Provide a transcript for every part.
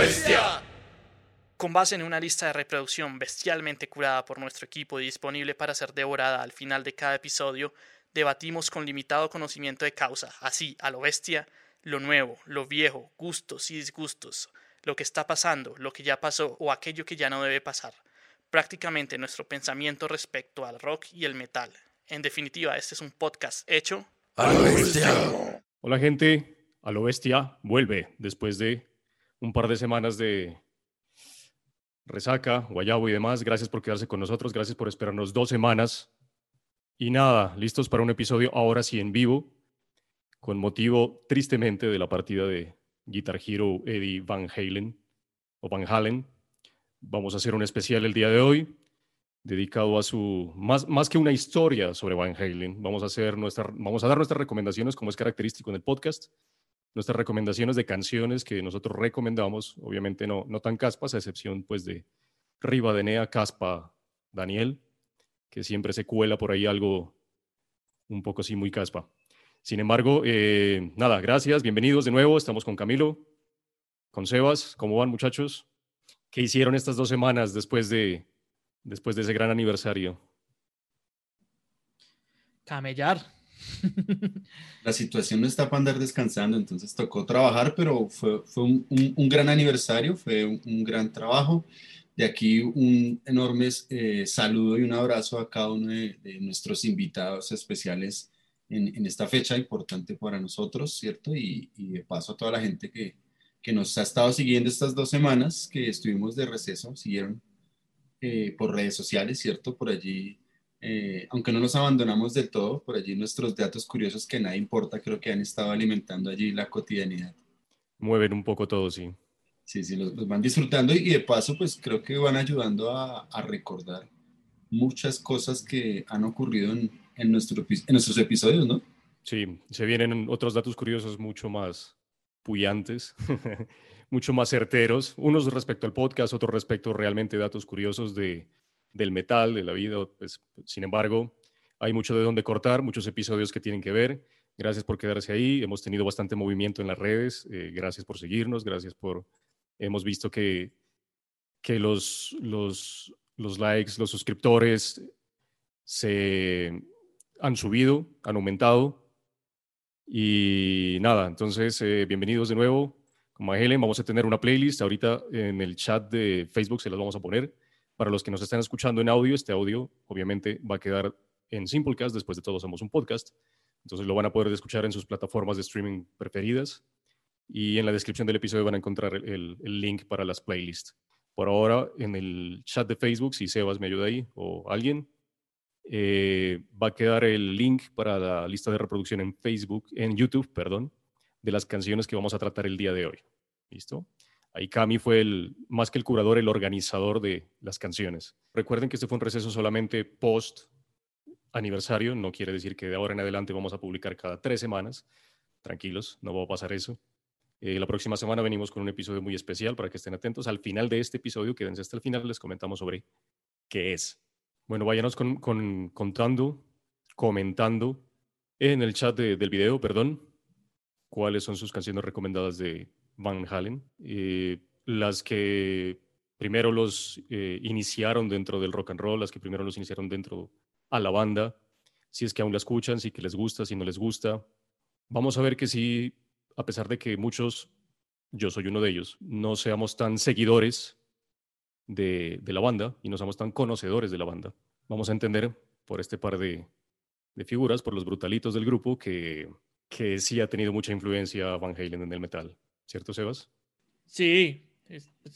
bestia! Con base en una lista de reproducción bestialmente curada por nuestro equipo y disponible para ser devorada al final de cada episodio, debatimos con limitado conocimiento de causa, así, a lo bestia, lo nuevo, lo viejo, gustos y disgustos, lo que está pasando, lo que ya pasó o aquello que ya no debe pasar. Prácticamente nuestro pensamiento respecto al rock y el metal. En definitiva, este es un podcast hecho a lo bestia. Hola gente, a lo bestia vuelve después de un par de semanas de resaca, guayabo y demás. Gracias por quedarse con nosotros, gracias por esperarnos dos semanas. Y nada, listos para un episodio ahora sí en vivo, con motivo tristemente de la partida de Guitar Hero Eddie Van Halen o Van Halen. Vamos a hacer un especial el día de hoy dedicado a su más, más que una historia sobre Van Halen. Vamos a hacer nuestra, vamos a dar nuestras recomendaciones como es característico en el podcast nuestras recomendaciones de canciones que nosotros recomendamos, obviamente no, no tan caspas, a excepción pues de Rivadenea, Caspa, Daniel, que siempre se cuela por ahí algo un poco así muy caspa. Sin embargo, eh, nada, gracias, bienvenidos de nuevo, estamos con Camilo, con Sebas, ¿cómo van muchachos? ¿Qué hicieron estas dos semanas después de, después de ese gran aniversario? Camellar. La situación no está para andar descansando, entonces tocó trabajar, pero fue, fue un, un, gran aniversario, fue un, gran trabajo. De aquí un enorme eh, saludo y un abrazo a cada uno de, nuestros invitados especiales en, en, esta fecha importante para nosotros, ¿cierto? Y, y, de paso a toda la gente que, que nos ha estado siguiendo estas dos semanas que estuvimos de receso, siguieron eh, por redes sociales, ¿cierto? Por allí eh, aunque no nos abandonamos del todo, por allí nuestros datos curiosos que nada importa, creo que han estado alimentando allí la cotidianidad. Mueven un poco todo, sí. Sí, sí, los, van disfrutando y, de paso, pues creo que van ayudando a, recordar muchas cosas que han ocurrido en, en, nuestro, en nuestros episodios, ¿no? Sí, se vienen otros datos curiosos mucho más puyantes, mucho más certeros, unos respecto al podcast, otros respecto realmente datos curiosos de, del metal, de la vida. Pues, sin embargo, hay mucho de dónde cortar, muchos episodios que tienen que ver. Gracias por quedarse ahí. Hemos tenido bastante movimiento en las redes. Eh, gracias por seguirnos. Gracias por... Hemos visto que, que los, los, los likes, los suscriptores se han subido, han aumentado. Y nada, entonces, eh, bienvenidos de nuevo. Como Helen, vamos a tener una playlist. Ahorita en el chat de Facebook se las vamos a poner. Para los que nos están escuchando en audio, este audio obviamente va a quedar en Simplecast, después de todo somos un podcast, entonces lo van a poder escuchar en sus plataformas de streaming preferidas y en la descripción del episodio van a encontrar el, link para las playlists. Por ahora, en el chat de Facebook, si Sebas me ayuda ahí o alguien, eh, va a quedar el link para la lista de reproducción en Facebook, en YouTube, perdón, de las canciones que vamos a tratar el día de hoy. ¿Listo? Ahí Cami fue el, más que el curador, el organizador de las canciones. Recuerden que este fue un receso solamente post aniversario, no quiere decir que de ahora en adelante vamos a publicar cada tres semanas. Tranquilos, no va a pasar eso. Eh, la próxima semana venimos con un episodio muy especial para que estén atentos. Al final de este episodio, quédense hasta el final, les comentamos sobre qué es. Bueno, váyanos con, contando, comentando en el chat del video, perdón, cuáles son sus canciones recomendadas de Van Halen, eh, las que primero los eh, iniciaron dentro del rock and roll, las que primero los iniciaron dentro a la banda, si es que aún la escuchan, si que les gusta, si no les gusta. Vamos a ver que sí, a pesar de que muchos, yo soy uno de ellos, no seamos tan seguidores de, la banda y no seamos tan conocedores de la banda, vamos a entender por este par de, figuras, por los brutalitos del grupo, que, que sí ha tenido mucha influencia Van Halen en el metal. ¿Cierto, Sebas? Sí,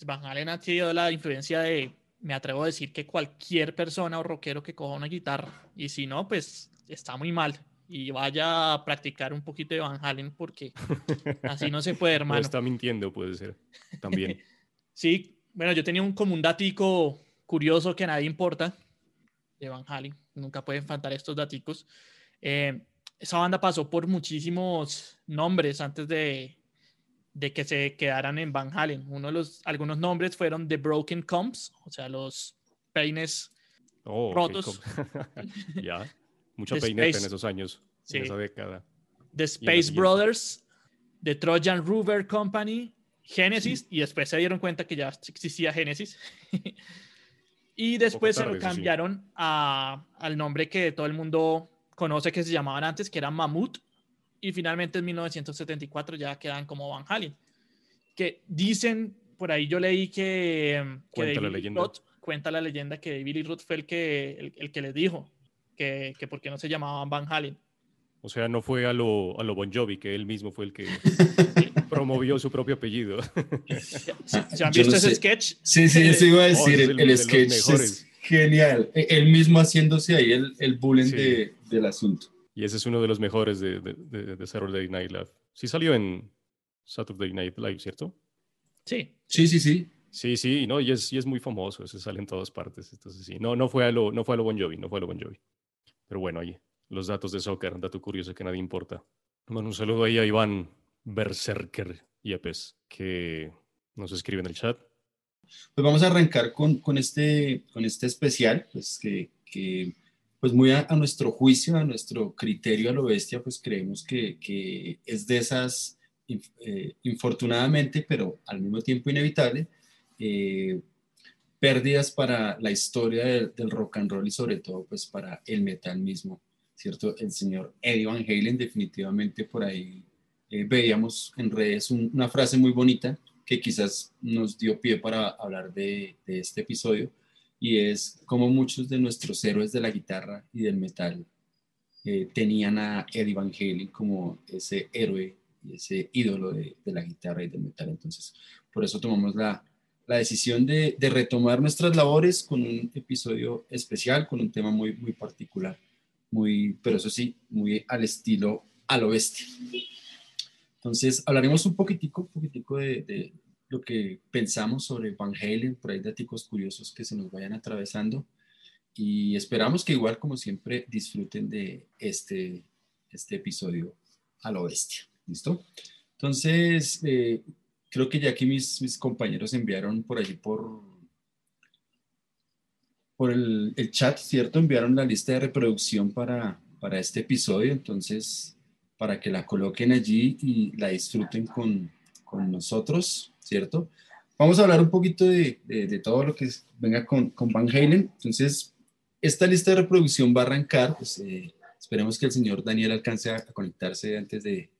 Van Halen ha sido la influencia de, me atrevo a decir que cualquier persona o rockero que coja una guitarra, y si no, pues está muy mal. Y vaya a practicar un poquito de Van Halen porque así no se puede, hermano. está mintiendo, puede ser, también. sí, bueno, yo tenía un, como un datico curioso que a nadie importa de Van Halen, nunca pueden faltar estos daticos. Eh, esa banda pasó por muchísimos nombres antes de, de que se quedaran en Van Halen. Uno de los, algunos nombres fueron The Broken Combs, o sea, los peines oh, rotos. ya, mucho peineta en esos años, en esa década. The Space Brothers, The Trojan Rover Company, Genesis y después se dieron cuenta que ya existía Genesis. y después se lo cambiaron a, al nombre que todo el mundo conoce que se llamaban antes, que era Mammoth. Y finalmente en 1974 ya quedan como Van Halen. Que dicen, por ahí yo leí que, cuenta, la leyenda. cuenta la leyenda que Billy Roth fue el que, el, que les dijo que, que por qué no se llamaban Van Halen. O sea, no fue a lo, a lo Bon Jovi, que él mismo fue el que promovió su propio apellido. ¿Se han visto ese sketch? Sí, sí, eso iba a oh, decir. el, sketch es genial. E, él mismo haciéndose ahí el, el bullying de, del asunto. Y ese es uno de los mejores de, de, de, Saturday Night Live. Sí salió en Saturday Night Live, ¿cierto? Sí. Sí, sí, sí. Sí, sí, no, y es, y es muy famoso, ese sale en todas partes. Entonces, sí, no, no fue a lo, no fue a lo Bon Jovi, no fue a lo Bon Jovi. Pero bueno, oye, los datos de soccer, dato curioso que nadie importa. Bueno, un saludo ahí a Iván Berserker Yepes, que nos escribe en el chat. Pues vamos a arrancar con, con este, con este especial, pues que, que pues muy a, nuestro juicio, a nuestro criterio a lo bestia, pues creemos que, es de esas, eh, infortunadamente, pero al mismo tiempo inevitable, eh, pérdidas para la historia del rock and roll y sobre todo pues para el metal mismo. ¿cierto? El señor Eddie Van Halen, definitivamente por ahí eh, veíamos en redes una frase muy bonita que quizás nos dio pie para hablar de, este episodio, y es como muchos de nuestros héroes de la guitarra y del metal eh, tenían a Eddie Van Halen como ese héroe y ese ídolo de, la guitarra y del metal. Entonces, por eso tomamos la, la decisión de, retomar nuestras labores con un episodio especial, con un tema muy, muy particular muy, pero eso sí, muy al estilo a lo bestia. Entonces, hablaremos un poquitico, un poquitico de, lo que pensamos sobre Van por ahí datos curiosos que se nos vayan atravesando. Y esperamos que igual, como siempre, disfruten de este, este episodio a lo bestia. ¿Listo? Entonces, eh, creo que ya aquí mis, mis compañeros enviaron por allí por, por el, el, chat, ¿cierto? Enviaron la lista de reproducción para, para este episodio, entonces, para que la coloquen allí y la disfruten con, con nosotros, ¿cierto? Vamos a hablar un poquito de, de, todo lo que venga con, con, Van Halen. Entonces, esta lista de reproducción va a arrancar, pues, eh, esperemos que el señor Daniel alcance a, conectarse antes de,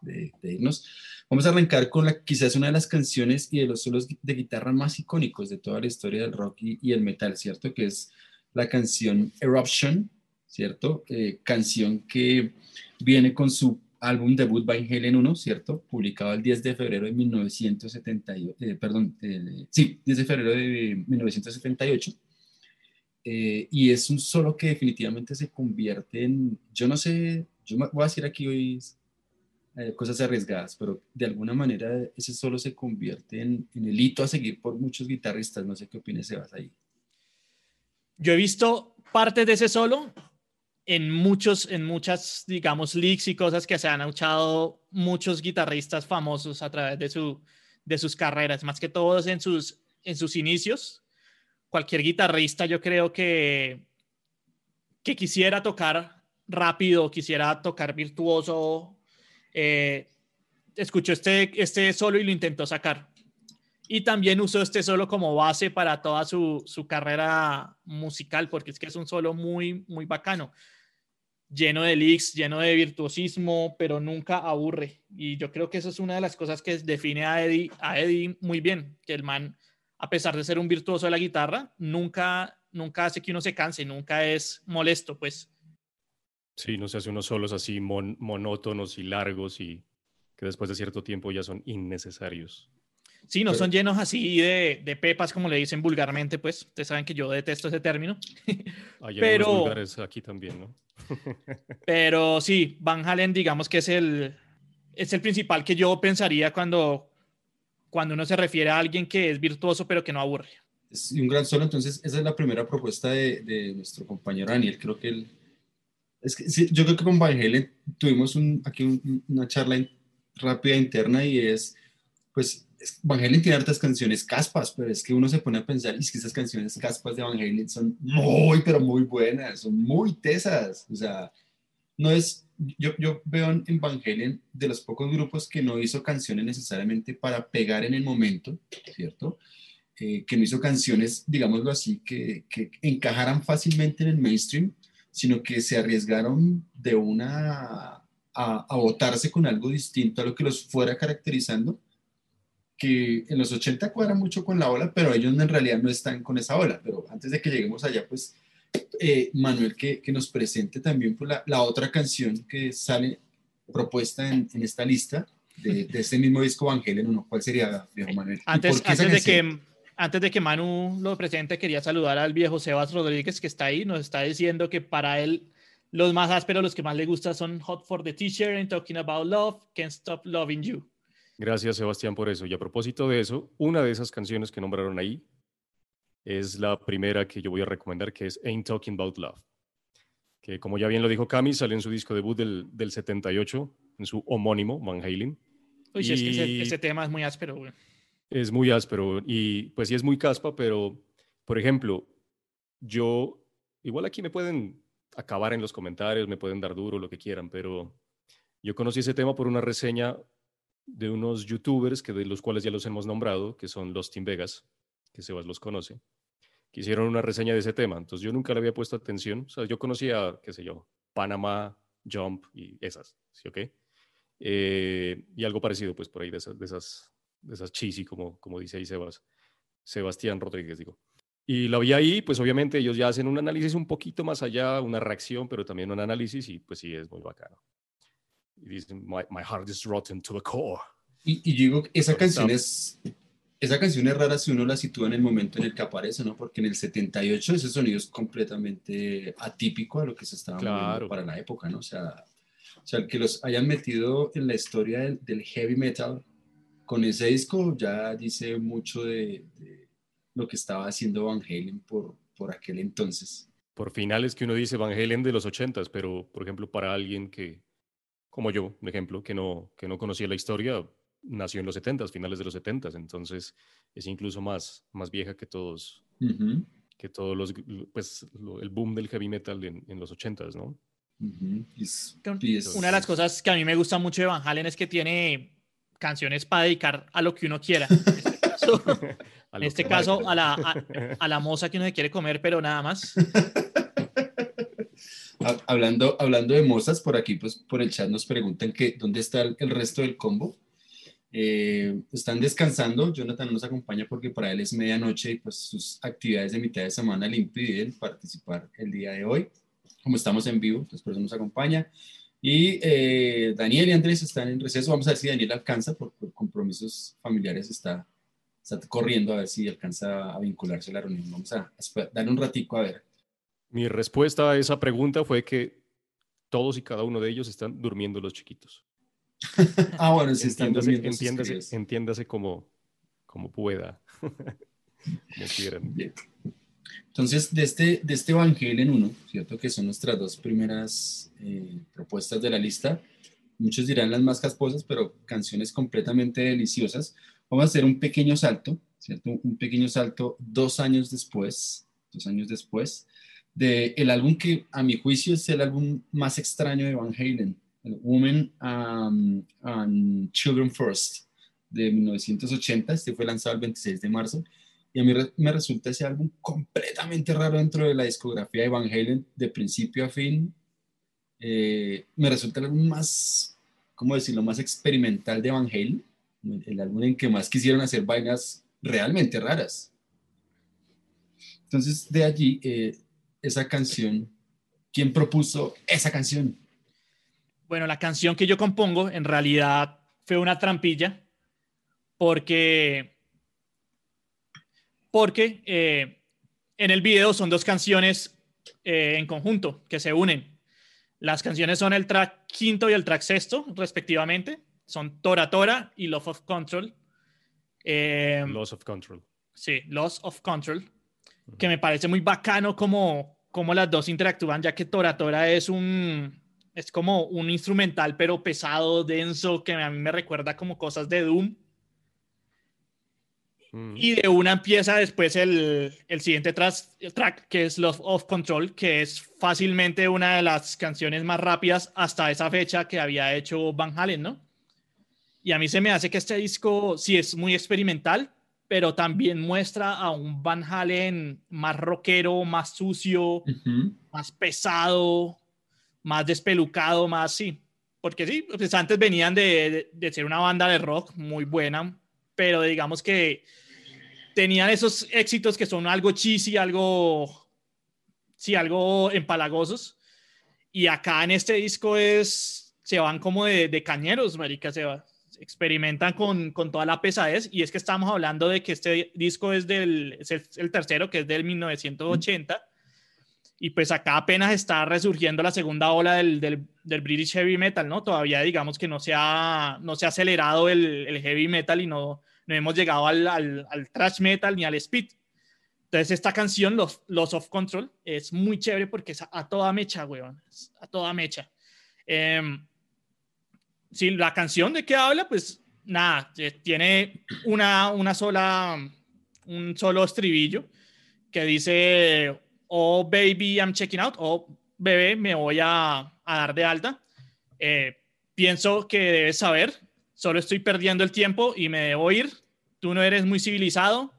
de, irnos. Vamos a arrancar con la, quizás una de las canciones y de los solos de guitarra más icónicos de toda la historia del rock y, el metal, ¿cierto? Que es la canción Eruption, ¿cierto? Eh, canción que viene con su álbum debut Van Halen 1, ¿cierto? Publicado el 10 de febrero de 1978, eh, perdón, sí, 10 de febrero de 1978. Eh, y es un solo que definitivamente se convierte en, yo no sé, yo voy a decir aquí hoy eh, cosas arriesgadas, pero de alguna manera ese solo se convierte en, el hito a seguir por muchos guitarristas. No sé qué opinas, Sebas, ahí. Yo he visto partes de ese solo en muchos, en muchas, digamos, leaks y cosas que se han escuchado muchos guitarristas famosos a través de, su, de sus carreras, más que todos en sus, en sus inicios. Cualquier guitarrista, yo creo que, que quisiera tocar rápido, quisiera tocar virtuoso eh, escuchó este, este solo y lo intentó sacar. Y también usó este solo como base para toda su, su carrera musical, porque es que es un solo muy, muy bacano lleno de leaks, lleno de virtuosismo, pero nunca aburre. Y yo creo que eso es una de las cosas que define a Eddie, a Eddie muy bien, que el man, a pesar de ser un virtuoso de la guitarra, nunca, nunca hace que uno se canse, nunca es molesto, pues. Sí, no se hace unos solos así monótonos y largos y que después de cierto tiempo ya son innecesarios. Sí, no son llenos así de, de, pepas, como le dicen vulgarmente, pues. Ustedes saben que yo detesto ese término. Hay pero vulgares aquí también, ¿no? pero sí, Van Halen, digamos que es el, es el principal que yo pensaría cuando, cuando uno se refiere a alguien que es virtuoso, pero que no aburre. Es un gran solo, entonces esa es la primera propuesta de, de nuestro compañero Daniel. Creo que él es que, sí, yo creo que con Van Halen tuvimos un, aquí una charla rápida interna y es, pues, Van Halen tiene hartas canciones caspas, pero es que uno se pone a pensar, y es que esas canciones caspas de Van Halen son muy, pero muy buenas, son muy tesas. O sea, no es, yo, yo veo en Van Halen de los pocos grupos que no hizo canciones necesariamente para pegar en el momento, ¿cierto? Eh, que no hizo canciones, digámoslo así, que, que, encajaran fácilmente en el mainstream, sino que se arriesgaron de una a, a votarse con algo distinto a lo que los fuera caracterizando, que en los 80 cuadra mucho con la ola, pero ellos en realidad no están con esa ola. Pero antes de que lleguemos allá, pues eh, Manuel, que, que, nos presente también pues, la, la, otra canción que sale propuesta en, en esta lista de, de, este mismo disco Evangelion, ¿no? ¿Cuál sería, viejo Manuel? Antes, antes de que antes de que Manu lo presente, quería saludar al viejo Sebas Rodríguez que está ahí. Nos está diciendo que para él los más ásperos, los que más le gustan son Hot for the Teacher and Talking About Love, Can't Stop Loving You. Gracias, Sebastián, por eso. Y a propósito de eso, una de esas canciones que nombraron ahí es la primera que yo voy a recomendar, que es Ain't Talking About Love. Que como ya bien lo dijo Cami, sale en su disco debut del, del 78, en su homónimo, Van Halen. Uy, y... es que ese, ese, tema es muy áspero, güey. Es muy áspero y pues sí es muy caspa, pero por ejemplo, yo, igual aquí me pueden acabar en los comentarios, me pueden dar duro, lo que quieran, pero yo conocí ese tema por una reseña de unos youtubers que de los cuales ya los hemos nombrado, que son los Team Vegas, que Sebas los conoce, que hicieron una reseña de ese tema. Entonces yo nunca le había puesto atención. O sea, yo conocía, qué sé yo, Panamá, Jump y esas, ¿sí o qué? Eh, y algo parecido, pues por ahí de esas, de esas, de esas como, como dice ahí Sebas, Sebastián Rodríguez, digo. Y la vi ahí, pues obviamente ellos ya hacen un análisis un poquito más allá, una reacción, pero también un análisis y pues sí, es muy bacano. Y my, my heart is rotten to the core. Y, y digo, esa canción es, esa canción es rara si uno la sitúa en el momento en el que aparece, ¿no? Porque en el 78 ese sonido es completamente atípico a lo que se estaba claro. para la época, ¿no? O sea, o sea, el que los hayan metido en la historia del, del heavy metal con ese disco ya dice mucho de, de, lo que estaba haciendo Van Halen por, por aquel entonces. Por finales que uno dice Van Halen de los 80s, pero por ejemplo para alguien que, como yo, un ejemplo, que no, que no conocía la historia, nació en los 70s, finales de los 70s, entonces es incluso más, más vieja que todos, uh -huh. que todos los, pues lo, el boom del heavy metal en, en los 80s, ¿no? Uh -huh. es, es, Una de las cosas que a mí me gusta mucho de Van Halen es que tiene canciones para dedicar a lo que uno quiera. En este caso, a, en este caso a, la, a, a, la moza que uno se quiere comer, pero nada más. hablando, hablando de mozas, por aquí, pues por el chat nos preguntan que dónde está el, el resto del combo. Eh, están descansando, Jonathan nos acompaña porque para él es medianoche y pues sus actividades de mitad de semana le impiden participar el día de hoy. Como estamos en vivo, pues por eso nos acompaña. Y eh, Daniel y Andrés están en receso. Vamos a ver si Daniel alcanza, por, por compromisos familiares está, está, corriendo a ver si alcanza a vincularse a la reunión. Vamos a, a darle un ratico a ver. Mi respuesta a esa pregunta fue que todos y cada uno de ellos están durmiendo los chiquitos. ah, bueno, sí están entiéndase, durmiendo. Entiéndase, entiéndase como, como pueda, como quieran. Bien. Entonces, de este, de este Evangelion 1, ¿cierto? Que son nuestras dos primeras eh, propuestas de la lista. Muchos dirán las más casposas, pero canciones completamente deliciosas. Vamos a hacer un pequeño salto, ¿cierto? Un pequeño salto dos años después, dos años después, del el álbum que a mi juicio es el álbum más extraño de Van Halen, Women um, and Children First, de 1980. Este fue lanzado el 26 de marzo. Y a mí me resulta ese álbum completamente raro dentro de la discografía de Van Halen, de principio a fin. Eh, me resulta el álbum más, ¿cómo decirlo?, más experimental de Van Halen. El álbum en que más quisieron hacer vainas realmente raras. Entonces, de allí, eh, esa canción, ¿quién propuso esa canción? Bueno, la canción que yo compongo en realidad fue una trampilla porque, porque eh, en el video son dos canciones eh, en conjunto que se unen. Las canciones son el track quinto y el track sexto, respectivamente. Son Tora Tora y Love of Control. Eh, Loss of Control. Sí, Loss of Control. Que me parece muy bacano como, como las dos interactúan, ya que Tora Tora es un, es como un instrumental, pero pesado, denso, que a mí me recuerda como cosas de Doom. mm. y de una empieza después el, el siguiente track, que es Love of Control, que es fácilmente una de las canciones más rápidas hasta esa fecha que había hecho Van Halen, ¿no? Y a mí se me hace que este disco sí es muy experimental, pero también muestra a un Van Halen más rockero, más sucio, más pesado, más despelucado, más sí. Porque sí, pues antes venían de, de, ser una banda de rock muy buena, pero digamos que tenían esos éxitos que son algo cheesy, algo, sí, algo empalagosos. Y acá en este disco es, se van como de, de cañeros, marica, se va, experimentan con, con, toda la pesadez y es que estamos hablando de que este disco es del es el, tercero que es del 1980 y pues acá apenas está resurgiendo la segunda ola del, del, del, British Heavy Metal, ¿no? Todavía digamos que no se ha, no se ha acelerado el, el Heavy Metal y no, no hemos llegado al, al, al, Thrash Metal ni al Speed. Entonces esta canción, Los, Los of Control, es muy chévere porque es a, toda mecha, weón, a toda mecha. Eh, si la canción de qué habla, pues nada, eh, tiene una, una sola, un solo estribillo que dice, oh baby, I'm checking out, oh bebé, me voy a, a dar de alta. Eh, pienso que debes saber, solo estoy perdiendo el tiempo y me debo ir. Tú no eres muy civilizado.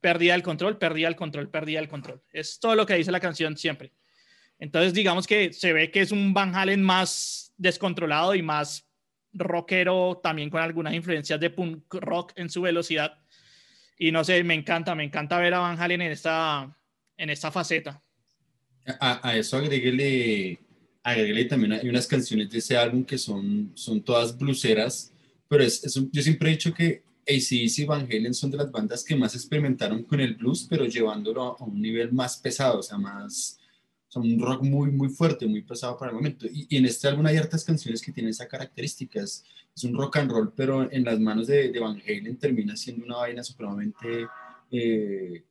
Perdía el control, perdía el control, perdía el control. Es todo lo que dice la canción siempre. Entonces, digamos que se ve que es un Van Halen más descontrolado y más rockero, también con algunas influencias de punk rock en su velocidad. Y no sé, me encanta, me encanta ver a Van Halen en esta, en esta faceta. A, eso agréguele, agréguele también hay unas canciones de ese álbum que son, son todas bluseras, pero es, yo siempre he dicho que ACDC y Van Halen son de las bandas que más experimentaron con el blues, pero llevándolo a un nivel más pesado, o sea, más, son un rock muy, muy fuerte, muy pesado para el momento. Y, en este álbum hay hartas canciones que tienen esa característica. Es, un rock and roll, pero en las manos de, de Van Halen termina siendo una vaina supremamente eh,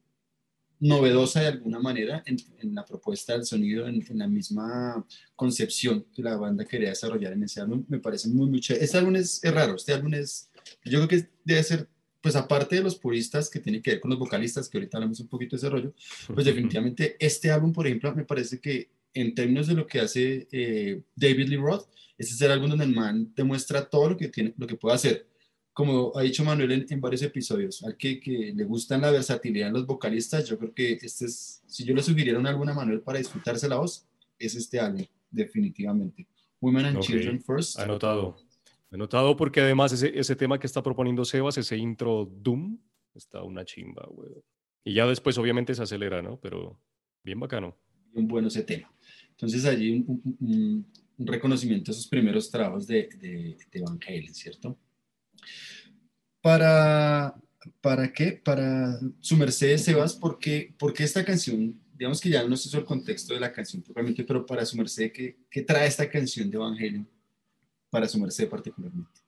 novedosa de alguna manera en, en, la propuesta del sonido, en, en, la misma concepción que la banda quería desarrollar en ese álbum. Me parece muy, muy chévere. Este álbum es, es raro. Este álbum es, yo creo que debe ser pues aparte de los puristas que tienen que ver con los vocalistas, que ahorita hablamos un poquito de ese rollo, pues definitivamente este álbum, por ejemplo, me parece que en términos de lo que hace eh, David Lee Roth, este es el álbum donde el man demuestra todo lo que, tiene, lo que puede hacer. Como ha dicho Manuel en, varios episodios, al que, que, le gustan la versatilidad en los vocalistas, yo creo que este es, si yo le sugiriera un álbum a Manuel para disfrutarse la voz, es este álbum, definitivamente. Women and Children First. Anotado. He notado porque además ese, ese tema que está proponiendo Sebas, ese intro Doom, está una chimba, güey. Y ya después obviamente se acelera, ¿no? Pero bien bacano. Un bueno ese tema. Entonces allí un, reconocimiento a esos primeros trabajos de, de, Van Halen, ¿cierto? Para, ¿Para qué? Para su merced, Sebas, porque, porque esta canción, digamos que ya no sé el contexto de la canción propiamente, pero para su merced, ¿qué, ¿qué trae esta canción de Van Halen? Para su merced particularmente.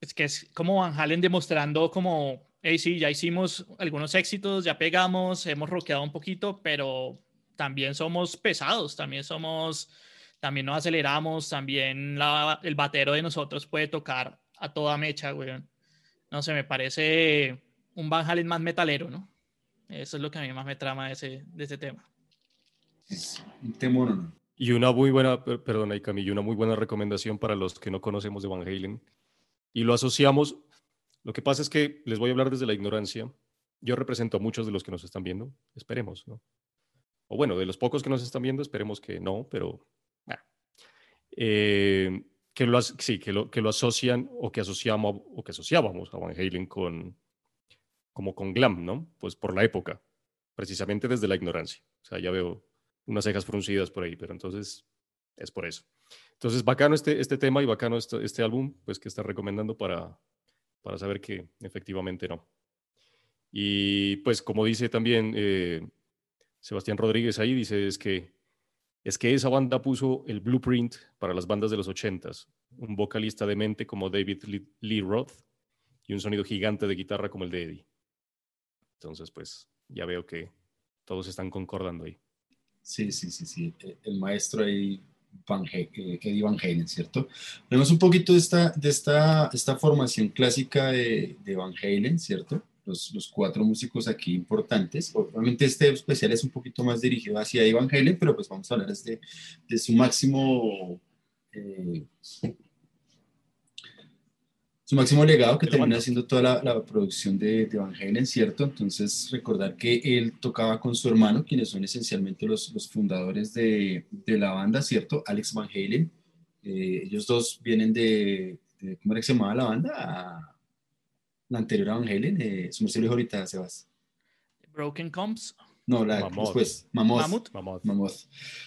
Es que es como Van Halen demostrando como, hey, sí, ya hicimos algunos éxitos, ya pegamos, hemos rockeado un poquito, pero también somos pesados, también somos, también nos aceleramos, también el batero de nosotros puede tocar a toda mecha, güey. No sé, me parece un Van Halen más metalero, ¿no? Eso es lo que a mí más me trama de ese, de ese tema. un tema, ¿no? Y una muy buena, perdona, Camille, una muy buena recomendación para los que no conocemos de Van Halen. Y lo asociamos. Lo que pasa es que les voy a hablar desde la ignorancia. Yo represento a muchos de los que nos están viendo. Esperemos, ¿no? O bueno, de los pocos que nos están viendo, esperemos que no, pero. Eh, que lo, sí, que lo, que lo asocian o que asociamos o que asociábamos a Van Halen con como con glam, ¿no? Pues por la época, precisamente desde la ignorancia. O sea, ya veo unas cejas fruncidas por ahí, pero entonces es por eso. Entonces, bacano este, este tema y bacano este, este álbum, pues que está recomendando para, para saber que efectivamente no. Y pues como dice también eh, Sebastián Rodríguez ahí, dice es que, es que esa banda puso el blueprint para las bandas de los ochentas, un vocalista de mente como David Lee Roth y un sonido gigante de guitarra como el de Eddie. Entonces, pues ya veo que todos están concordando ahí. Sí, sí, sí, sí. E, el maestro ahí Van, Eddie Van Halen, ¿cierto? Vemos un poquito de esta, de esta, esta formación clásica de, de Van Halen, ¿cierto? Los, los, cuatro músicos aquí importantes. Obviamente este especial es un poquito más dirigido hacia Eddie Van Halen, pero pues vamos a hablar de, de su máximo... Eh, su máximo legado que termina haciendo toda la, la producción de, de, Van Halen, ¿cierto? Entonces, recordar que él tocaba con su hermano, quienes son esencialmente los, los fundadores de, de, la banda, ¿cierto? Alex Van Halen. Eh, ellos dos vienen de, de, ¿cómo era que se llamaba la banda? la anterior a Van Halen, eh, su merced ahorita, Sebas. Broken Combs. No, la Mammoth. después, Mammoth. Mammoth. Mammoth.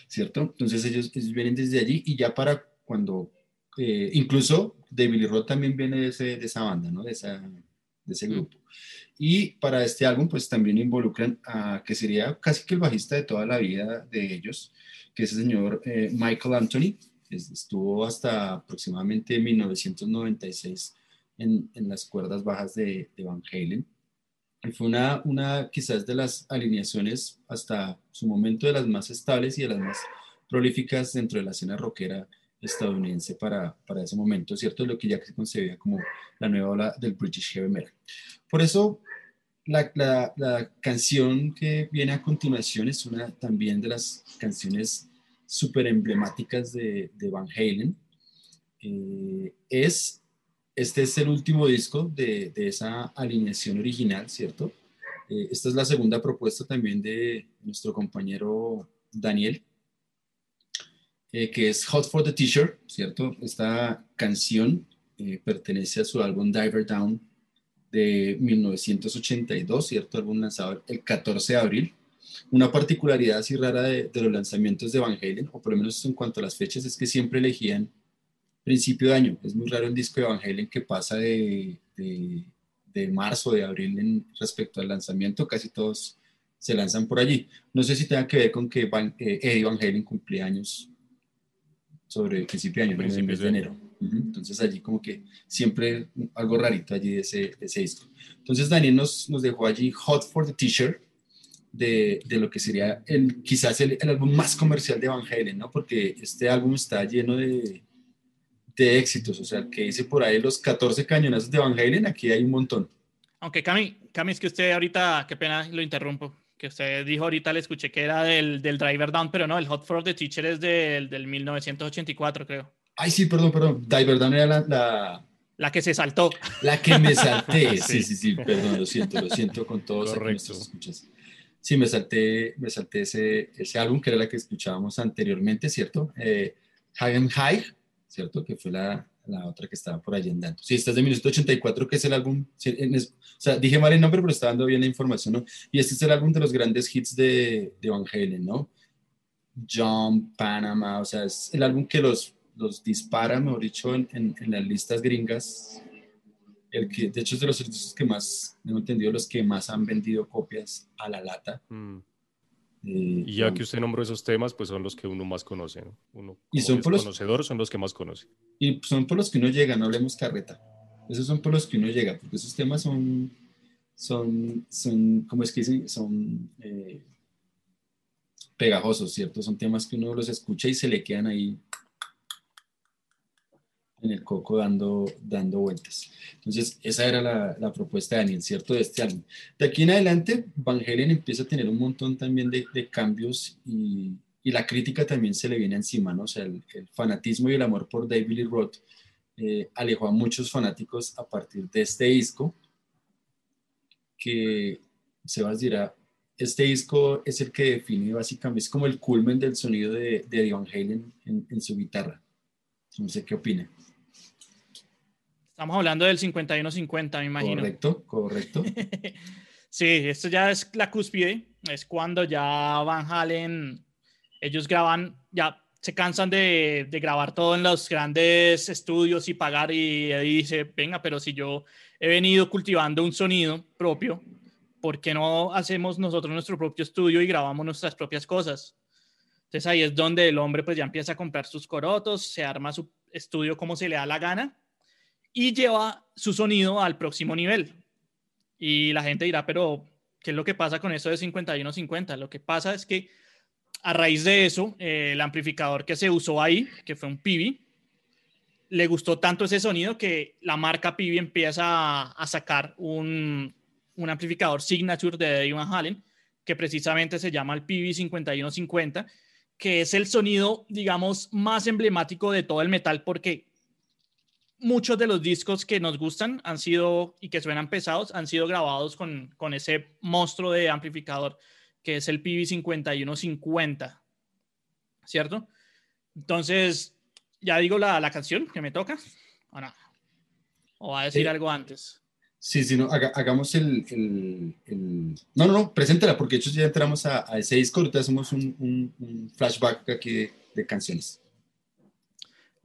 ¿Cierto? Entonces ellos, ellos vienen desde allí y ya para cuando eh, incluso David Lee Roth también viene de, ese, de esa banda, ¿no? De, esa, de ese grupo. Y para este álbum, pues también involucran a, que sería casi que el bajista de toda la vida de ellos, que es el señor eh, Michael Anthony, que estuvo hasta aproximadamente 1996 en, en las cuerdas bajas de, de Van Halen. Y fue una, una quizás de las alineaciones hasta su momento de las más estables y de las más prolíficas dentro de la escena rockera estadounidense para, para ese momento, ¿cierto? Lo que ya se concebía como la nueva ola del British Heavy Metal. Por eso, la, la, la, canción que viene a continuación es una también de las canciones súper emblemáticas de, de, Van Halen. Eh, es, este es el último disco de, de esa alineación original, ¿cierto? Eh, esta es la segunda propuesta también de nuestro compañero Daniel, eh, que es Hot for the T-shirt, ¿cierto? Esta canción eh, pertenece a su álbum Diver Down de 1982, ¿cierto? Álbum lanzado el 14 de abril. Una particularidad así rara de, de, los lanzamientos de Van Halen, o por lo menos en cuanto a las fechas, es que siempre elegían principio de año. Es muy raro el disco de Van Halen que pasa de, de, de marzo, de abril en, respecto al lanzamiento, casi todos se lanzan por allí. No sé si tenga que ver con que Van, eh, Eddie Van Halen cumplía años sobre el principio de año, en el mes de enero. Uh -huh. Entonces allí como que siempre algo rarito allí de ese, de ese disco. Entonces Daniel nos, nos dejó allí Hot for the T-shirt de, de, lo que sería el, quizás el, el, álbum más comercial de Van Halen, ¿no? Porque este álbum está lleno de, de éxitos, o sea, que dice por ahí los 14 cañonazos de Van Halen, aquí hay un montón. Aunque Cami, Cami, es que usted ahorita, qué pena, lo interrumpo, que usted dijo ahorita, le escuché que era del, del Driver Down, pero no, el Hot for the Teacher es del, del 1984, creo. Ay, sí, perdón, perdón. Driver Down era la, la... La que se saltó. La que me salté. sí, sí, sí, perdón, lo siento, lo siento con todos nuestros escuchas. Sí, me salté, me salté ese, ese álbum que era la que escuchábamos anteriormente, ¿cierto? Eh, High and High, ¿cierto? Que fue la, la otra que estaba por allí andando. Sí, esta es de 1984, que es el álbum, o sea, dije mal el nombre, pero está dando bien la información, ¿no? Y este es el álbum de los grandes hits de, de Van Halen, ¿no? Jump, Panama, o sea, es el álbum que los, los dispara, mejor dicho, en, en, en las listas gringas. El que, de hecho, es de los discos que más, no entendido, los que más han vendido copias a la lata. Mm. Eh, y ya que usted nombró esos temas, pues son los que uno más conoce, ¿no? Uno y son por los conocedor son los que más conoce. Y son por los que uno llega, no hablemos carreta. Esos son por los que uno llega, porque esos temas son, son, son ¿cómo es que dicen? Son eh, pegajosos, ¿cierto? Son temas que uno los escucha y se le quedan ahí en el coco dando, dando vueltas. Entonces, esa era la, la, propuesta de Daniel, ¿cierto? De este álbum. De aquí en adelante, Van Halen empieza a tener un montón también de, de cambios y, y, la crítica también se le viene encima, ¿no? O sea, el, el fanatismo y el amor por David Lee Roth eh, alejó a muchos fanáticos a partir de este disco, que Sebas dirá, este disco es el que define básicamente, es como el culmen del sonido de, de Van Halen en, en su guitarra. No sé qué opina. Estamos hablando del 51-50, me imagino. Correcto, correcto. sí, esto ya es la cúspide, es cuando ya Van Halen, ellos graban, ya se cansan de, de grabar todo en los grandes estudios y pagar y, y dice, venga, pero si yo he venido cultivando un sonido propio, ¿por qué no hacemos nosotros nuestro propio estudio y grabamos nuestras propias cosas? Entonces ahí es donde el hombre pues ya empieza a comprar sus corotos, se arma su estudio como se le da la gana y lleva su sonido al próximo nivel. Y la gente dirá, pero ¿qué es lo que pasa con eso de 51-50? Lo que pasa es que a raíz de eso, eh, el amplificador que se usó ahí, que fue un Pibi, le gustó tanto ese sonido que la marca Pibi empieza a, sacar un, un, amplificador signature de Eddie Van Halen, que precisamente se llama el Pibi 5150, que es el sonido, digamos, más emblemático de todo el metal, porque muchos de los discos que nos gustan han sido y que suenan pesados han sido grabados con, con ese monstruo de amplificador que es el PV 5150, ¿cierto? Entonces, ya digo la, la canción que me toca, ¿o no? ¿O va a decir algo antes? Sí, sí, no, hagamos el, el, No, no, no, preséntela, porque de hecho ya entramos a, a ese disco, ahorita hacemos un, un, flashback aquí de, de, canciones.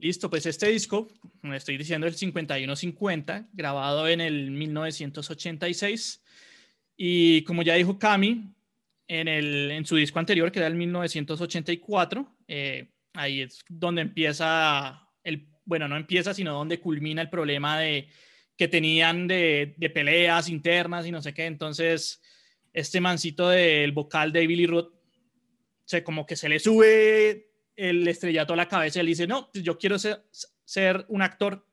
Listo, pues este disco, me estoy diciendo el 5150, grabado en el 1986, y como ya dijo Cami, en, el, en su disco anterior, que era el 1984. Eh, ahí es donde empieza el, bueno, no empieza, sino donde culmina el problema de que tenían de, peleas internas y no sé qué. Entonces, este mancito del vocal de Billy Roth, se, como que se le sube el estrellato a la cabeza y él dice, no, pues yo quiero ser, ser un actor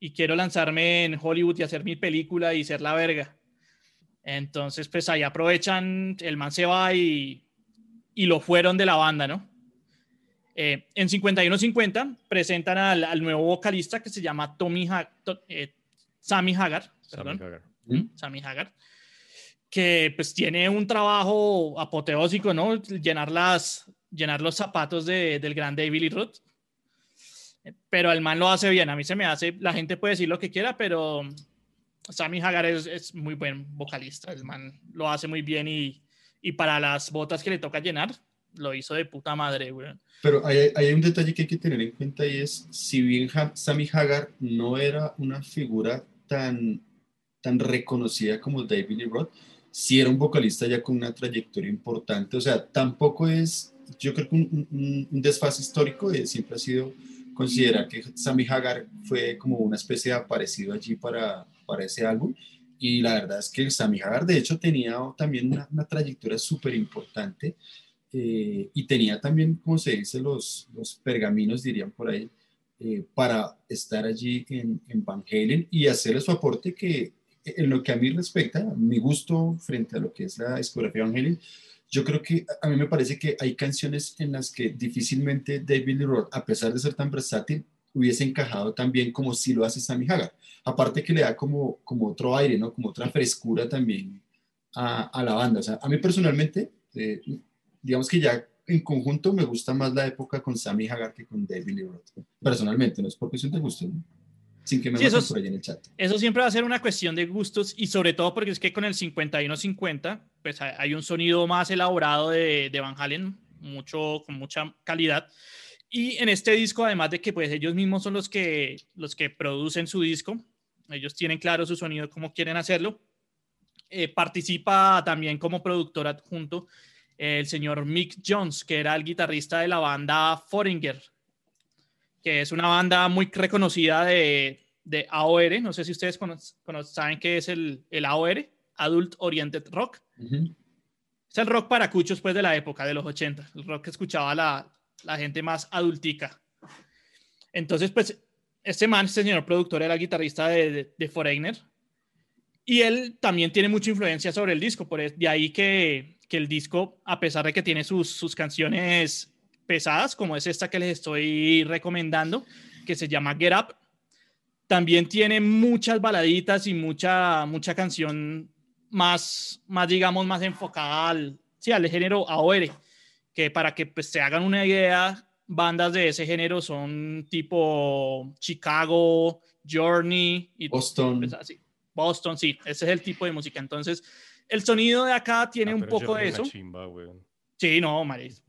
y quiero lanzarme en Hollywood y hacer mi película y ser la verga. Entonces, pues ahí aprovechan, el man se va y, y lo fueron de la banda, ¿no? Eh, en 51-50 presentan al, al, nuevo vocalista que se llama Tommy eh, Sammy Hagar, perdón, Sammy Hagar. que pues tiene un trabajo apoteósico, ¿no? Llenar, las, llenar los zapatos de, del gran David Lee Roth. Pero el man lo hace bien, a mí se me hace, la gente puede decir lo que quiera, pero Sammy Hagar es, es, muy buen vocalista, el man lo hace muy bien y, y, para las botas que le toca llenar, lo hizo de puta madre, güey. Pero hay, hay, un detalle que hay que tener en cuenta y es, si bien Sammy Hagar no era una figura tan, tan reconocida como David Lee Roth, sí era un vocalista ya con una trayectoria importante, o sea, tampoco es, yo creo que un, un, desfase histórico, eh, siempre ha sido considerar que Sammy Hagar fue como una especie de aparecido allí para, para ese álbum. Y la verdad es que Sammy Hagar, de hecho, tenía también una, trayectoria súper importante eh, y tenía también, como se dice, los, los pergaminos, dirían por ahí, eh, para estar allí en, en Van Halen y hacerle su aporte que, en lo que a mí respecta, mi gusto frente a lo que es la discografía Van Halen, yo creo que a mí me parece que hay canciones en las que difícilmente David Lee Roth, a pesar de ser tan versátil, hubiese encajado tan bien como si lo hace Sammy Hagar. Aparte que le da como, como otro aire, ¿no? Como otra frescura también a, a la banda. O sea, a mí personalmente, eh, digamos que ya en conjunto me gusta más la época con Sammy Hagar que con David Lee Roth. Personalmente, no es por cuestión de gusto, ¿no? Sin que me sí, eso, por ahí en el chat. Eso siempre va a ser una cuestión de gustos y sobre todo porque es que con el 51-50, pues hay un sonido más elaborado de, Van Halen, mucho, con mucha calidad. Y en este disco, además de que pues ellos mismos son los que, los que producen su disco, ellos tienen claro su sonido, cómo quieren hacerlo. Eh, participa también como productor adjunto el señor Mick Jones, que era el guitarrista de la banda Foringer, que es una banda muy reconocida de, de AOR. No sé si ustedes saben qué es el, el AOR, Adult Oriented Rock. Es el rock para cuchos pues, de la época, de los 80, el rock que escuchaba la, la gente más adultica. Entonces, pues, este man, este señor productor, era guitarrista de, de, Foreigner. Y él también tiene mucha influencia sobre el disco, por de ahí que, que el disco, a pesar de que tiene sus, sus canciones pesadas, como es esta que les estoy recomendando, que se llama Get Up, también tiene muchas baladitas y mucha, mucha canción más, más, digamos, más enfocada al, sí, al género AOR que para que pues, se hagan una idea, bandas de ese género son tipo Chicago, Journey y Boston. Pues, Boston, sí, ese es el tipo de música. Entonces, el sonido de acá tiene ah, un poco de eso. sí, no, Maris.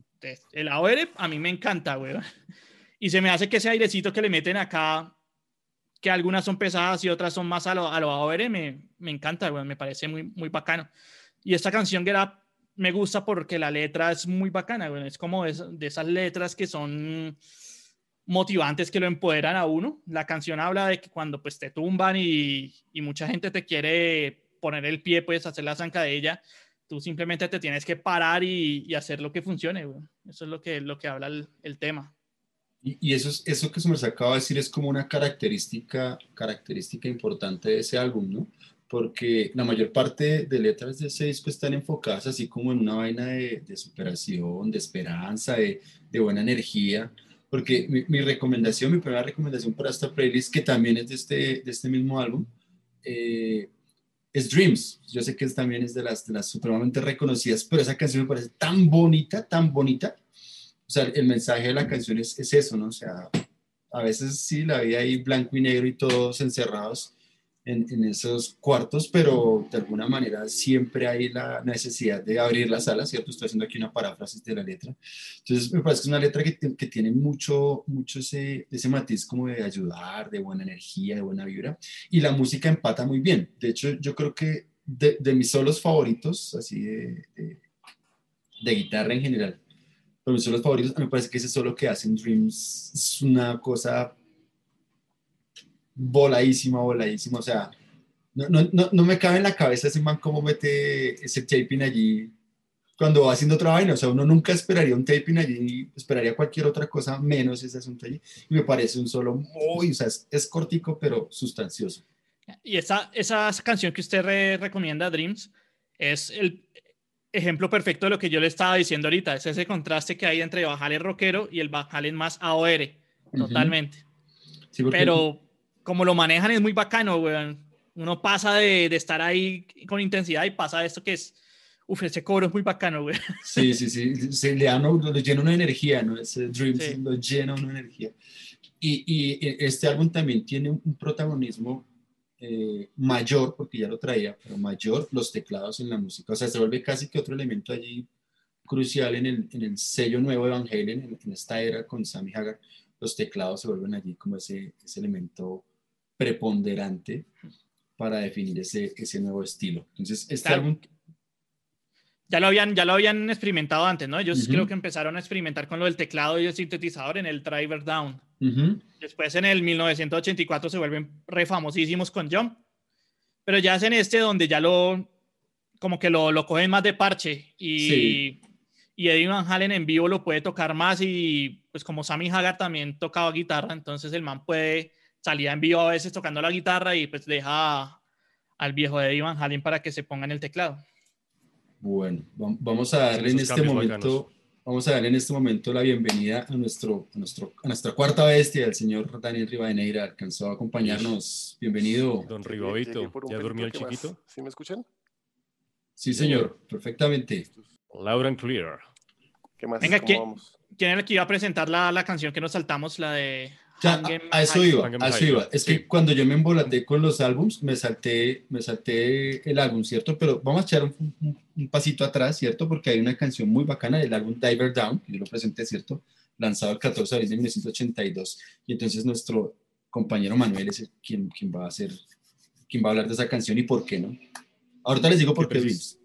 El AOR a mí me encanta, güey. Y se me hace que ese airecito que le meten acá, que algunas son pesadas y otras son más a lo, a lo AOR, me, me encanta, güey. Me parece muy, muy bacano. Y esta canción que era me gusta porque la letra es muy bacana, es como de, esas letras que son motivantes que lo empoderan a uno. La canción habla de que cuando pues te tumban y, y mucha gente te quiere poner el pie, puedes hacer la zancadilla, Tú simplemente te tienes que parar y, y hacer lo que funcione, güey. Eso es lo que, lo que habla el, el tema. Y, eso, es, eso que se me acaba de decir es como una característica, característica importante de ese álbum, ¿no? Porque la mayor parte de letras de ese disco están enfocadas así como en una vaina de, de superación, de esperanza, de, buena energía. Porque mi, mi, recomendación, mi primera recomendación para esta playlist, que también es de este, de este mismo álbum, eh, es Dreams. Yo sé que es, también es de las, de las supremamente reconocidas, pero esa canción me parece tan bonita, tan bonita. O sea, el mensaje de la canción es, es eso, ¿no? O sea, a veces sí, la vida ahí blanco y negro y todos encerrados en, en, esos cuartos, pero de alguna manera siempre hay la necesidad de abrir las alas, ¿cierto? Estoy haciendo aquí una paráfrasis de la letra. Entonces, me parece que es una letra que, que tiene mucho, mucho ese, ese matiz como de ayudar, de buena energía, de buena vibra, y la música empata muy bien. De hecho, yo creo que de, de mis solos favoritos, así de, de, de guitarra en general, pero mis solos favoritos, me parece que ese solo que hacen Dreams es una cosa voladísima, voladísima, o sea, no, no, no, me cabe en la cabeza ese man cómo mete ese taping allí cuando va haciendo otra vaina, o sea, uno nunca esperaría un taping allí, esperaría cualquier otra cosa menos ese asunto allí, y me parece un solo muy, o sea, es, es cortico, pero sustancioso. Y esa, esa canción que usted re recomienda, Dreams, es el ejemplo perfecto de lo que yo le estaba diciendo ahorita, es ese contraste que hay entre Van Halen rockero y el Van Halen más AOR, totalmente. Sí, porque... Pero como lo manejan es muy bacano, weón. Uno pasa de, de, estar ahí con intensidad y pasa esto que es, uf, ese cobro es muy bacano, weón. Sí, sí, sí, se le da, lo llena una energía, ¿no? Ese Dreams sí. lo llena una energía. Y, y, este álbum también tiene un protagonismo eh, mayor, porque ya lo traía, pero mayor los teclados en la música. O sea, se vuelve casi que otro elemento allí crucial en el, en el sello nuevo de Van Halen, en, en esta era con Sammy Hagar. Los teclados se vuelven allí como ese, ese elemento preponderante para definir ese, ese nuevo estilo. Entonces, este álbum... Ya lo, habían, ya lo habían experimentado antes, ¿no? Ellos uh -huh. creo que empezaron a experimentar con lo del teclado y el sintetizador en el Driver Down. Uh -huh. Después en el 1984 se vuelven re famosísimos con Jump. Pero ya es en este donde ya lo, como que lo, lo cogen más de parche y, sí. y Eddie Van Halen en vivo lo puede tocar más y pues como Sammy Hagar también tocaba guitarra, entonces el man puede salir en vivo a veces tocando la guitarra y pues deja al viejo Eddie Van Halen para que se ponga en el teclado. Bueno, vamos a darle en este momento, bacanos. vamos a darle en este momento la bienvenida a nuestro, a nuestro, a nuestra cuarta bestia, el señor Daniel Rivadeneira, alcanzó a acompañarnos. Bienvenido. Don Ribavito, ¿ya durmió el chiquito? Más? ¿Sí me escuchan? Sí, señor, perfectamente. Loud and clear. ¿Qué más? Venga, ¿quién, ¿quién era el que iba a presentar la, la canción que nos saltamos, la de ya, a, a, eso iba, a eso iba. Es que cuando yo me embolaté con los álbums, me salté, me salté el álbum, ¿cierto? Pero vamos a echar un, un, un, pasito atrás, ¿cierto? Porque hay una canción muy bacana del álbum Diver Down, que yo lo presenté, ¿cierto? Lanzado el 14 de abril de 1982. Y entonces nuestro compañero Manuel es quien, quien va a hacer, quien va a hablar de esa canción y por qué, ¿no? Ahorita les digo por qué. Precis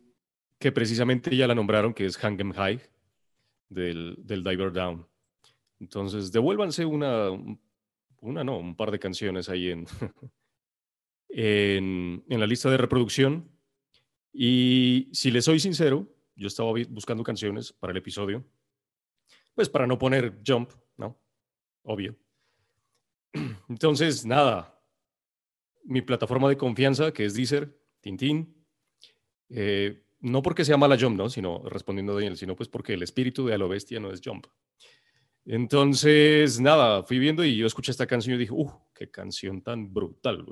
que precisamente ya la nombraron, que es Hangem High, del, del Diver Down. Entonces, devuélvanse una, una no, un par de canciones ahí en, en, en, la lista de reproducción. Y si les soy sincero, yo estaba buscando canciones para el episodio, pues para no poner jump, ¿no? Obvio. Entonces, nada, mi plataforma de confianza, que es Deezer, Tintín, eh, no porque sea mala jump, ¿no? Sino, respondiendo a Daniel, sino pues porque el espíritu de a lo bestia no es jump. Entonces, nada, fui viendo y yo escuché esta canción y dije, ¡uh, qué canción tan brutal!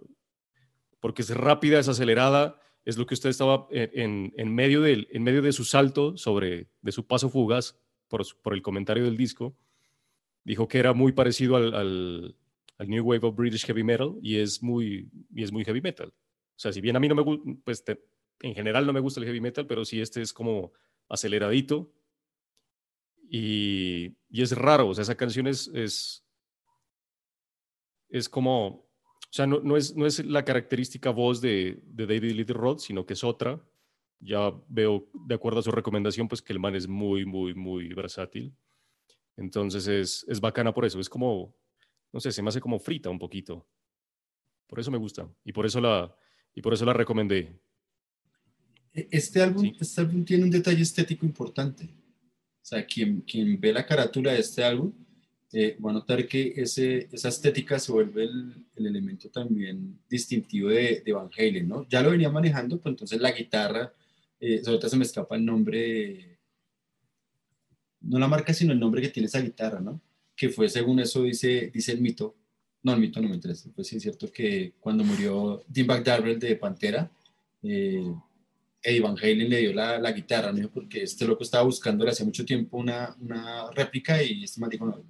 Porque es rápida, es acelerada, es lo que usted estaba en, en, medio, del, en medio de su salto sobre, de su paso fugaz por, por el comentario del disco. Dijo que era muy parecido al, al, New Wave of British Heavy Metal y es muy, y es muy heavy metal. O sea, si bien a mí no me gusta, pues en general no me gusta el heavy metal, pero sí este es como aceleradito, y, y, es raro, o sea, esa canción es, es, es como, o sea, no, no, es, no es la característica voz de, de David Little Roth, sino que es otra. Ya veo, de acuerdo a su recomendación, pues que el man es muy, muy, muy versátil. Entonces es, es bacana por eso, es como, no sé, se me hace como frita un poquito. Por eso me gusta y por eso la, y por eso la recomendé. E, este álbum, este álbum tiene un detalle estético importante. O sea, quien, quien ve la carátula de este álbum eh, va a notar que ese, esa estética se vuelve el, el elemento también distintivo de, de, Van Halen, ¿no? Ya lo venía manejando, pero entonces la guitarra, eh, todo se me escapa el nombre, no la marca, sino el nombre que tiene esa guitarra, ¿no? Que fue, según eso dice, dice el mito, no, el mito no me interesa, pues sí es cierto que cuando murió Tim Darrell de Pantera, eh, Eddie Van Halen le dio la, la guitarra, ¿no? Porque este loco estaba buscando hace mucho tiempo una, una réplica y este man dijo,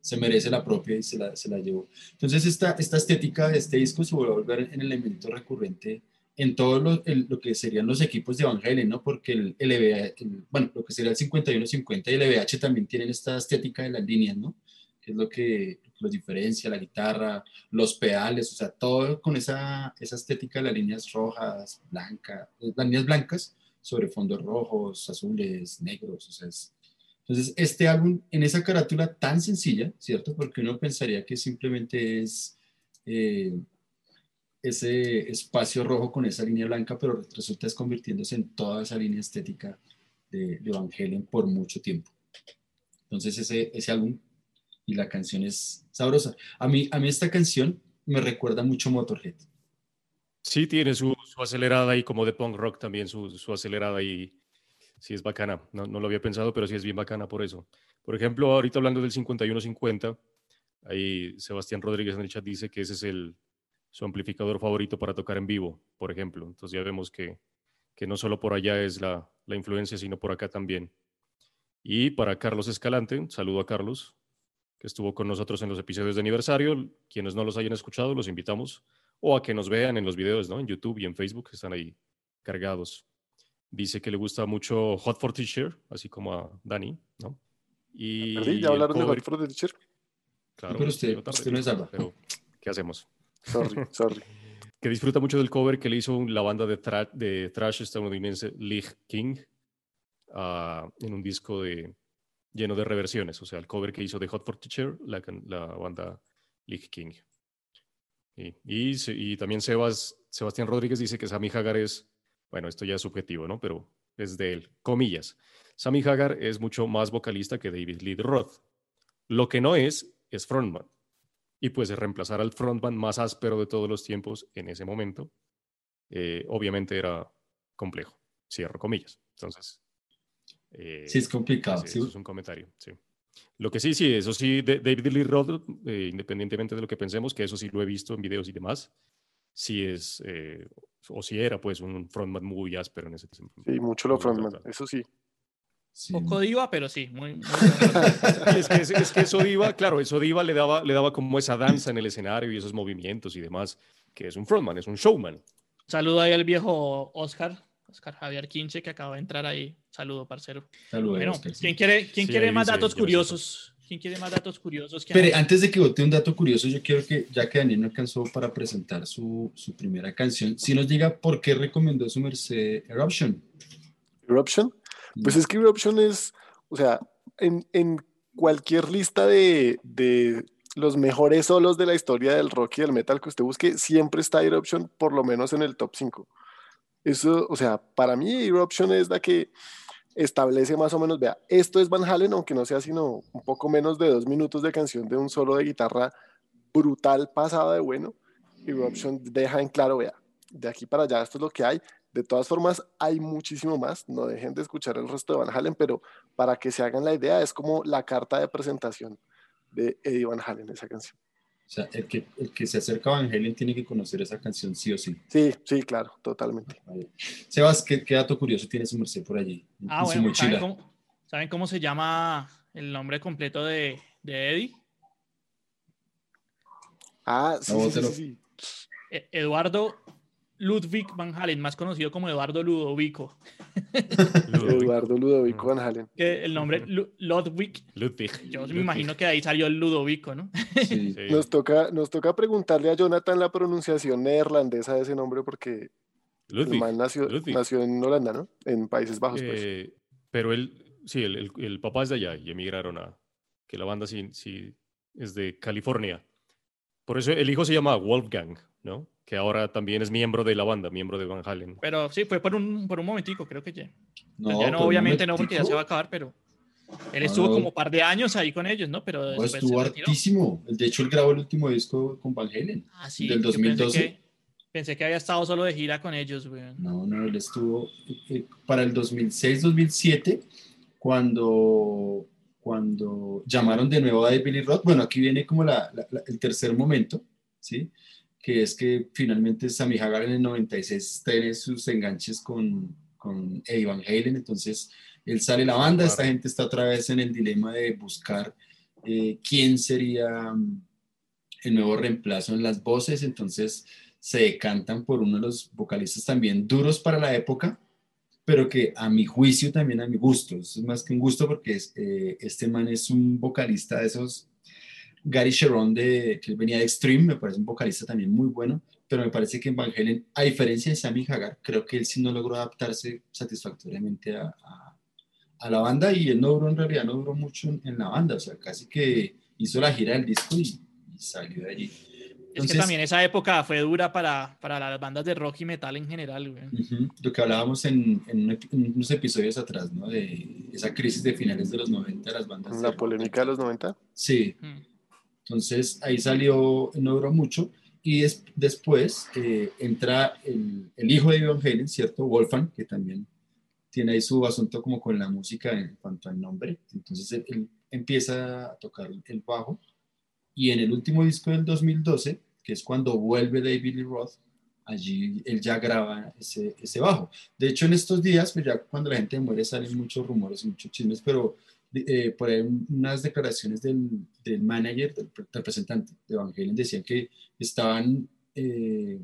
se merece la propia y se la, se la llevó. Entonces, esta, esta estética de este disco se vuelve a volver en elemento recurrente en todo lo, lo, que serían los equipos de Van Halen, ¿no? Porque el, el, bueno, lo que sería el 51-50 y el EVH también tienen esta estética de las líneas, ¿no? Que es lo que los diferencia, la guitarra, los pedales, o sea, todo con esa, esa estética de las líneas rojas, blancas, las líneas blancas sobre fondos rojos, azules, negros, o sea, es, entonces, este álbum, en esa carátula tan sencilla, ¿cierto? Porque uno pensaría que simplemente es eh, ese espacio rojo con esa línea blanca, pero resulta es convirtiéndose en toda esa línea estética de, de Van por mucho tiempo. Entonces, ese, ese álbum y la canción es sabrosa. A mí, a mí esta canción me recuerda mucho Motorhead. Sí, tiene su, su acelerada y como de punk rock también, su, su acelerada y sí es bacana. No, no, lo había pensado, pero sí es bien bacana por eso. Por ejemplo, ahorita hablando del 5150, ahí Sebastián Rodríguez en el chat dice que ese es el, su amplificador favorito para tocar en vivo, por ejemplo. Entonces ya vemos que, que no solo por allá es la, la influencia, sino por acá también. Y para Carlos Escalante, saludo a Carlos, que estuvo con nosotros en los episodios de aniversario. Quienes no los hayan escuchado, los invitamos. O a que nos vean en los videos, ¿no? En YouTube y en Facebook, que están ahí cargados. Dice que le gusta mucho Hot for Teacher, así como a Dani, ¿no? Y ¿Perdí? ¿Ya hablaron cover... de Hot for Teacher? Claro, pero usted, usted no es algo. Pero, ¿qué hacemos? Sorry, sorry. que disfruta mucho del cover que le hizo la banda de, tra de thrash estadounidense League King uh, en un disco de, lleno de reversiones. O sea, el cover que hizo de Hot for Teacher, la, banda League King. Y, y, también Sebas, Sebastián Rodríguez dice que Sammy Hagar es bueno, esto ya es subjetivo, ¿no? Pero es de él. Comillas. Sammy Hagar es mucho más vocalista que David Lee Roth. Lo que no es, es frontman. Y pues reemplazar al frontman más áspero de todos los tiempos en ese momento, eh, obviamente era complejo. Cierro comillas. Entonces. Eh, sí, es complicado. Sí, Eso es un comentario, sí. Lo que sí, sí, eso sí, David Lee Roth, eh, independientemente de lo que pensemos, que eso sí lo he visto en videos y demás, si es, eh, o si era pues un frontman muy áspero en ese tiempo. Sí, mucho lo frontman, eso sí. sí. Poco diva, pero sí, muy, muy es, que, es, que, eso diva, claro, eso diva le daba, le daba como esa danza en el escenario y esos movimientos y demás, que es un frontman, es un showman. Saludo ahí al viejo Oscar, Oscar Javier Quinche, que acaba de entrar ahí. Saludo, parcero. Saludos. Bueno, ¿quién quiere, quién quiere más datos curiosos? ¿Quién quiere más datos curiosos? Pero antes de que vote un dato curioso, yo quiero que, ya que Daniel no alcanzó para presentar su, su primera canción, si nos diga por qué recomendó su merced Eruption. ¿Eruption? Pues es que Eruption es, o sea, en, en cualquier lista de, de, los mejores solos de la historia del rock y del metal que usted busque, siempre está Eruption, por lo menos en el top 5. Eso, o sea, para mí Eruption es la que establece más o menos, vea, esto es Van Halen, aunque no sea sino un poco menos de dos minutos de canción de un solo de guitarra brutal, pasada de bueno, Eruption deja en claro, vea, de aquí para allá esto es lo que hay. De todas formas, hay muchísimo más, no dejen de escuchar el resto de Van Halen, pero para que se hagan la idea, es como la carta de presentación de Eddie Van Halen, esa canción. O sea, el que, el que se acerca a Van Halen tiene que conocer esa canción sí o sí. Sí, sí, claro, totalmente. Sebas, ¿qué, qué dato curioso tiene su merced por allí? Ah, bueno, ¿saben cómo, ¿saben cómo, se llama el nombre completo de, de Eddie? Ah, sí, sí, sí, e, Eduardo Ludwig Van Halen, más conocido como Eduardo Ludovico. Eduardo Ludovico Van Halen. el nombre Ludwig. Ludwig. Yo me imagino que ahí salió el Ludovico, ¿no? Sí. Nos, toca, nos toca preguntarle a Jonathan la pronunciación neerlandesa de ese nombre porque Ludwig. el nació, nació, en Holanda, ¿no? En Países Bajos, pues. Eh, pero él, sí, el, el, papá es de allá y emigraron a. Que la banda sí, sí es de California. Por eso el hijo se llama Wolfgang, ¿no? Que ahora también es miembro de la banda, miembro de Van Halen. Pero sí, fue por un, por un momentico, creo que ya. Pues No, ya no, obviamente no, porque ya se va a acabar, pero él estuvo no. como par de años ahí con ellos, ¿no? Pero No, estuvo hartísimo. De hecho, él grabó el último disco con Van Halen. Ah, sí, del yo pensé 2012. que, pensé que había estado solo de gira con ellos, güey. No, no, él estuvo eh, para el 2006-2007, cuando, cuando llamaron de nuevo a Lee Roth. Bueno, aquí viene como la- la- la- el tercer momento, ¿sí? Que es que finalmente Sammy Hagar en el 96 tiene sus enganches con, con Eddie Van Halen, entonces él sale la banda, esta gente está otra vez en el dilema de buscar eh, quién sería mm, el nuevo reemplazo en las voces, entonces se decantan por uno de los vocalistas también duros para la época, pero que a mi juicio también a mi gusto, es más que un gusto porque es, eh, este man es un vocalista de esos, Gary Sharon, de, que él venía de Extreme, me parece un vocalista también muy bueno, pero me parece que en Van Halen, a diferencia de Sammy Hagar, creo que él sí no logró adaptarse satisfactoriamente a, a- a la banda y él no duró, en realidad no duró mucho en, en la banda, o sea, casi que hizo la gira del disco y, y salió de allí. es Entonces- que también esa época fue dura para, para las bandas de rock y metal en general, güey. Ujú, Lo que hablábamos en, en en unos episodios atrás, ¿no? De esa crisis de finales de los 90, las bandas. de La rock. polémica de los 90. Sí, Mm. Entonces ahí salió, no duró mucho. Y des- después eh, entra el, el hijo de Van Halen, ¿cierto? Wolfgang, que también tiene ahí su asunto como con la música en cuanto al nombre. Entonces él, él empieza a tocar el bajo. Y en el último disco del 2012, que es cuando vuelve David Lee Roth, allí él ya graba ese, ese bajo. De hecho, en estos días, pues ya cuando la gente muere salen muchos rumores y muchos chismes, pero eh, por ahí unas declaraciones del, del manager, del pre- representante de Van Halen, decían que estaban eh,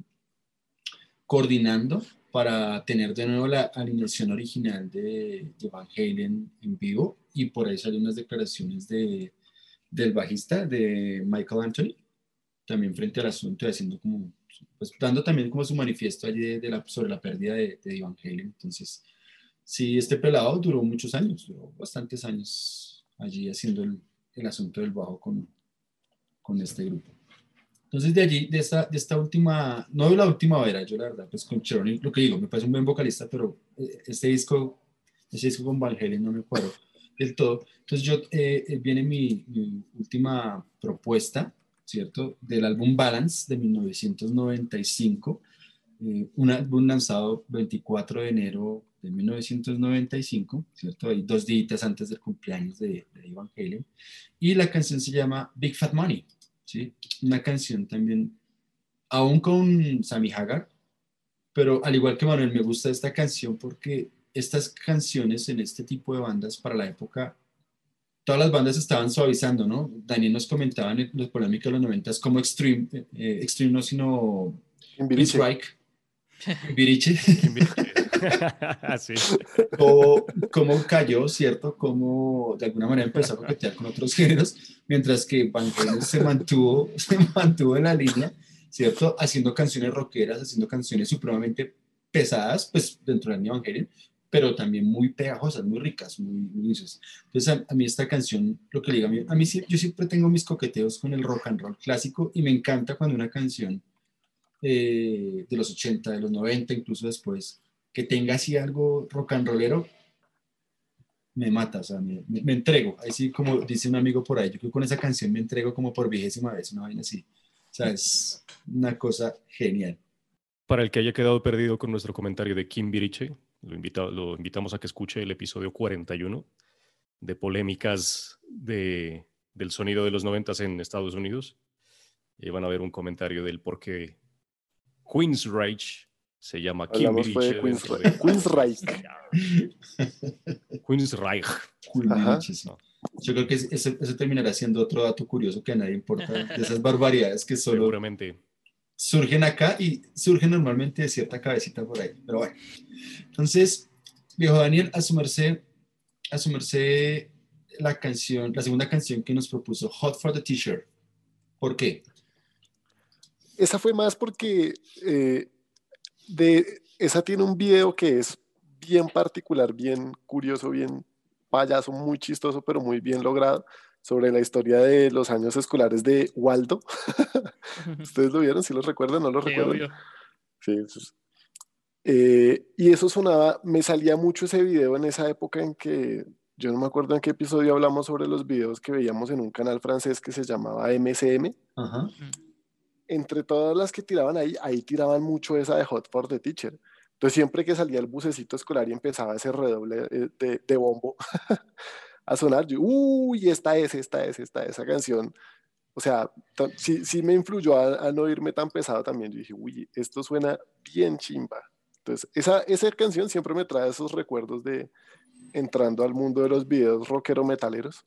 coordinando para tener de nuevo la alineación original de, de Van Halen en vivo y por ahí salen unas declaraciones de, del bajista, de Michael Anthony, también frente al asunto, haciendo como, pues dando también como su manifiesto allí de, de la, sobre la pérdida de, de Van Halen. Entonces, sí, este pelado duró muchos años, duró bastantes años allí haciendo el, el asunto del bajo con, con este grupo. Entonces, de allí, de esta, de esta última, no de la última era, yo la verdad, pues con Cheroni, lo que digo, me parece un buen vocalista, pero eh, este disco, este disco con Van Halen no me acuerdo del todo. Entonces, yo, eh, eh, viene mi, mi última propuesta, ¿cierto? Del álbum Balance de 1995, eh, un álbum lanzado 24 de enero de 1995, ¿cierto? Dos días antes del cumpleaños de, de Van Halen. Y la canción se llama Big Fat Money, ¿sí? Una canción también, aún con Sammy Hagar, pero al igual que Manuel, me gusta esta canción porque estas canciones en este tipo de bandas para la época, todas las bandas estaban suavizando, ¿no? Daniel nos comentaba en los polémicos de los 90 como Extreme, eh, Extreme no, sino Timbiriche. Strike, Timbiriche, sí. cómo, cómo cayó, ¿cierto? Cómo de alguna manera empezó a coquetear con otros géneros, mientras que Van Halen se mantuvo, se mantuvo en la línea, ¿cierto? Haciendo canciones rockeras, haciendo canciones supremamente pesadas, pues dentro de la Van Halen, pero también muy pegajosas, muy ricas, muy, dulces. Entonces, a, a, mí esta canción, lo que le digo, a mí, a mí yo siempre tengo mis coqueteos con el rock and roll clásico y me encanta cuando una canción eh, de los 80, de los 90, incluso después, que tenga así algo rock and rollero, me mata, o sea, me, me, me, entrego. Así como dice un amigo por ahí, yo creo que con esa canción me entrego como por vigésima vez, una vaina así. O sea, es una cosa genial. Para el que haya quedado perdido con nuestro comentario de Kim Biriche, lo, invita, lo invitamos a que escuche el episodio 41 de polémicas de, del sonido de los 90 en Estados Unidos. Y van a ver un comentario del por qué Queen's Rage se llama Kim Hablamos fue de Queen's, de... Queen's Reich. Queen's Reich. Queen's no. Yo creo que eso, eso, terminará siendo otro dato curioso que a nadie importa, de esas barbaridades que solo Seguramente. surgen acá y surgen normalmente de cierta cabecita por ahí. Pero bueno, entonces, viejo Daniel, a su merced, a su merced la canción, la segunda canción que nos propuso, Hot for the T-shirt. ¿Por qué? Esa fue más porque eh, de, esa tiene un video que es bien particular, bien curioso, bien payaso, muy chistoso, pero muy bien logrado, sobre la historia de los años escolares de Waldo. ¿Ustedes lo vieron? ¿Si lo recuerdan? ¿No lo Sí, recuerdan? obvio. Sí, eso es- eh, y eso sonaba, me salía mucho ese video en esa época en que, yo no me acuerdo en qué episodio hablamos sobre los videos que veíamos en un canal francés que se llamaba MCM. Ajá. Entre todas las que tiraban ahí, ahí tiraban mucho esa de Hot for the Teacher. Entonces siempre que salía el bucecito escolar y empezaba ese redoble eh, de, de bombo a sonar, yo, uy, esta es, esta es, esta es, esa canción. O sea, sí, sí me influyó a, a no irme tan pesado también. Yo dije, uy, esto suena bien chimba. Entonces, esa, esa canción siempre me trae esos recuerdos de entrando al mundo de los videos rockero metaleros,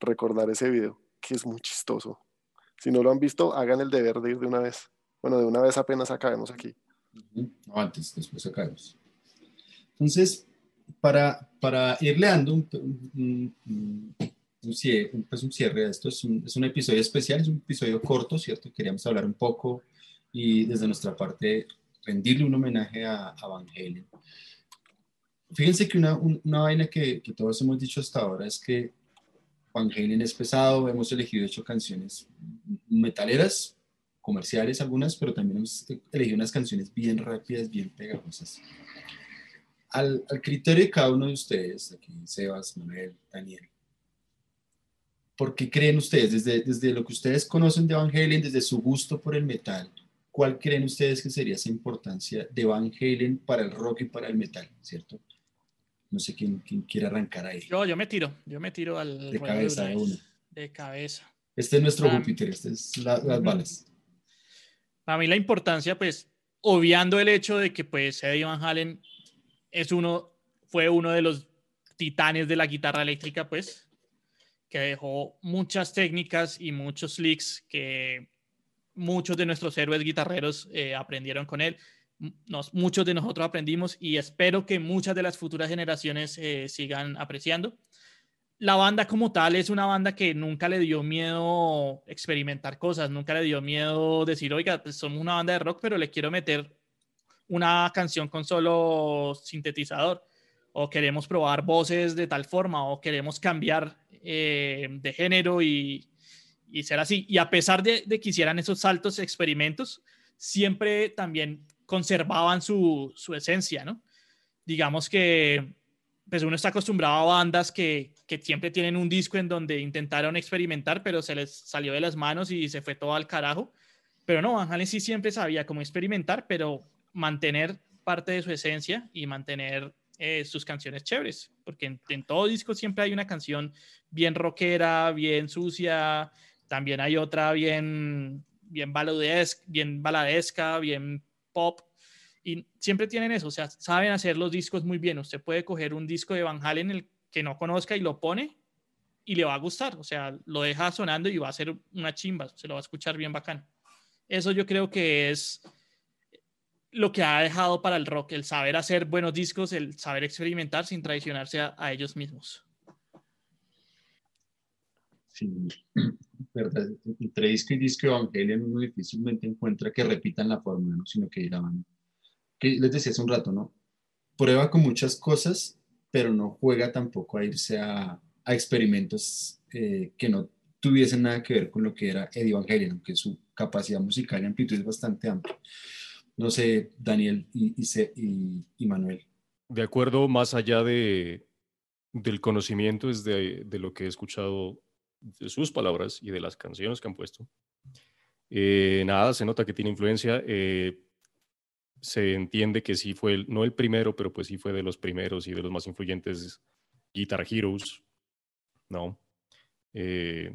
recordar ese video, que es muy chistoso. Si no lo han visto, hagan el deber de ir de una vez. Bueno, de una vez apenas acabemos aquí. No, antes, después acabamos. Entonces, para, para irle dando un, un- un- un cie- un- pues un cierre a esto, es es un episodio especial, es un episodio corto, ¿cierto? Queríamos hablar un poco y desde nuestra parte rendirle un homenaje a, a Van Halen. Fíjense que una, un- una vaina que, que todos hemos dicho hasta ahora es que Van Halen es pesado, hemos elegido hecho canciones metaleras, comerciales algunas, pero también hemos elegido unas canciones bien rápidas, bien pegajosas. Al, al criterio de cada uno de ustedes, aquí Sebas, Manuel, Daniel, ¿por qué creen ustedes, desde, desde lo que ustedes conocen de Van Halen, desde su gusto por el metal, cuál creen ustedes que sería esa importancia de Van Halen para el rock y para el metal, ¿cierto? No sé quién, quién quiere arrancar ahí. Yo, yo me tiro, yo me tiro al De cabeza, de una. De cabeza. Este es nuestro Ah. Júpiter, este es la- las balas. Para mí la importancia, pues, obviando el hecho de que, pues, Eddie Van Halen es uno, fue uno de los titanes de la guitarra eléctrica, pues, que dejó muchas técnicas y muchos licks que muchos de nuestros héroes guitarreros eh, aprendieron con él. Nos, muchos de nosotros aprendimos y espero que muchas de las futuras generaciones eh, sigan apreciando. La banda como tal es una banda que nunca le dio miedo experimentar cosas, nunca le dio miedo decir, oiga, pues somos una banda de rock, pero le quiero meter una canción con solo sintetizador, o queremos probar voces de tal forma, o queremos cambiar eh, de género y, y ser así. Y a pesar de, de que hicieran esos saltos experimentos, siempre también conservaban su, su esencia, ¿no? Digamos que pues uno está acostumbrado a bandas que, que siempre tienen un disco en donde intentaron experimentar, pero se les salió de las manos y se fue todo al carajo. Pero no, Van Halen sí siempre sabía cómo experimentar, pero mantener parte de su esencia y mantener eh, sus canciones chéveres, porque en, en todo disco siempre hay una canción bien rockera, bien sucia, también hay otra bien, bien, bien baladesca, bien pop, y siempre tienen eso, o sea, saben hacer los discos muy bien. Usted puede coger un disco de Van Halen el que no conozca y lo pone y le va a gustar, o sea, lo deja sonando y va a ser una chimba, se lo va a escuchar bien bacán. Eso yo creo que es lo que ha dejado para el rock, el saber hacer buenos discos, el saber experimentar sin traicionarse a, a ellos mismos. Verdad. Entre disco y disco de Van Halen uno difícilmente encuentra que repitan la fórmula, ¿no? sino que graban. Que les decía hace un rato, ¿no? Prueba con muchas cosas, pero no juega tampoco a irse a, a experimentos eh, que no tuviesen nada que ver con lo que era Eddie Van Halen, aunque su capacidad musical y amplitud es bastante amplia. No sé, Daniel y, y- y Manuel. De acuerdo, más allá de, del conocimiento, es de, de lo que he escuchado de sus palabras y de las canciones que han puesto. Eh, nada, se nota que tiene influencia. eh, se entiende que sí fue, no el primero, pero pues sí fue de los primeros y de los más influyentes Guitar Heroes, ¿no? Eh,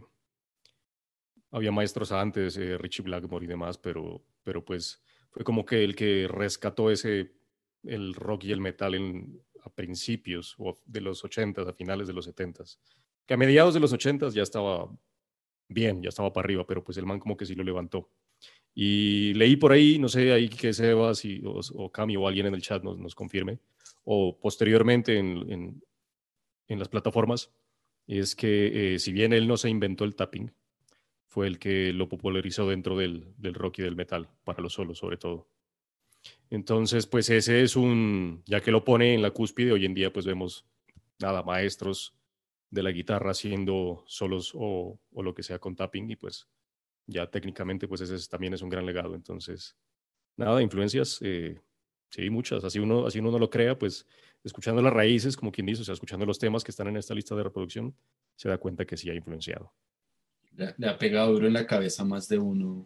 había maestros antes, Richie Blackmore y demás, pero, pero pues fue como que el que rescató ese, el rock y el metal en, a principios o de los 80s, a finales de los 70s. Que a mediados de los 80s ya estaba bien, ya estaba para arriba, pero pues el man como que sí lo levantó. Y leí por ahí, no sé, ahí que Sebas y, o, o Cami o alguien en el chat nos, nos confirme, o posteriormente en, en, en las plataformas, es que eh, si bien él no se inventó el tapping, fue el que lo popularizó dentro del, del rock y del metal, para los solos sobre todo. Entonces, pues ese es un, ya que lo pone en la cúspide, hoy en día pues vemos, nada, maestros de la guitarra haciendo solos o, o, lo que sea con tapping y pues ya técnicamente pues ese también es un gran legado. Entonces, nada, influencias, eh, sí, muchas. Así uno, así uno no lo crea, pues escuchando las raíces, como quien dice, o sea, escuchando los temas que están en esta lista de reproducción, se da cuenta que sí ha influenciado. Le, ha pegado duro en la cabeza más de uno,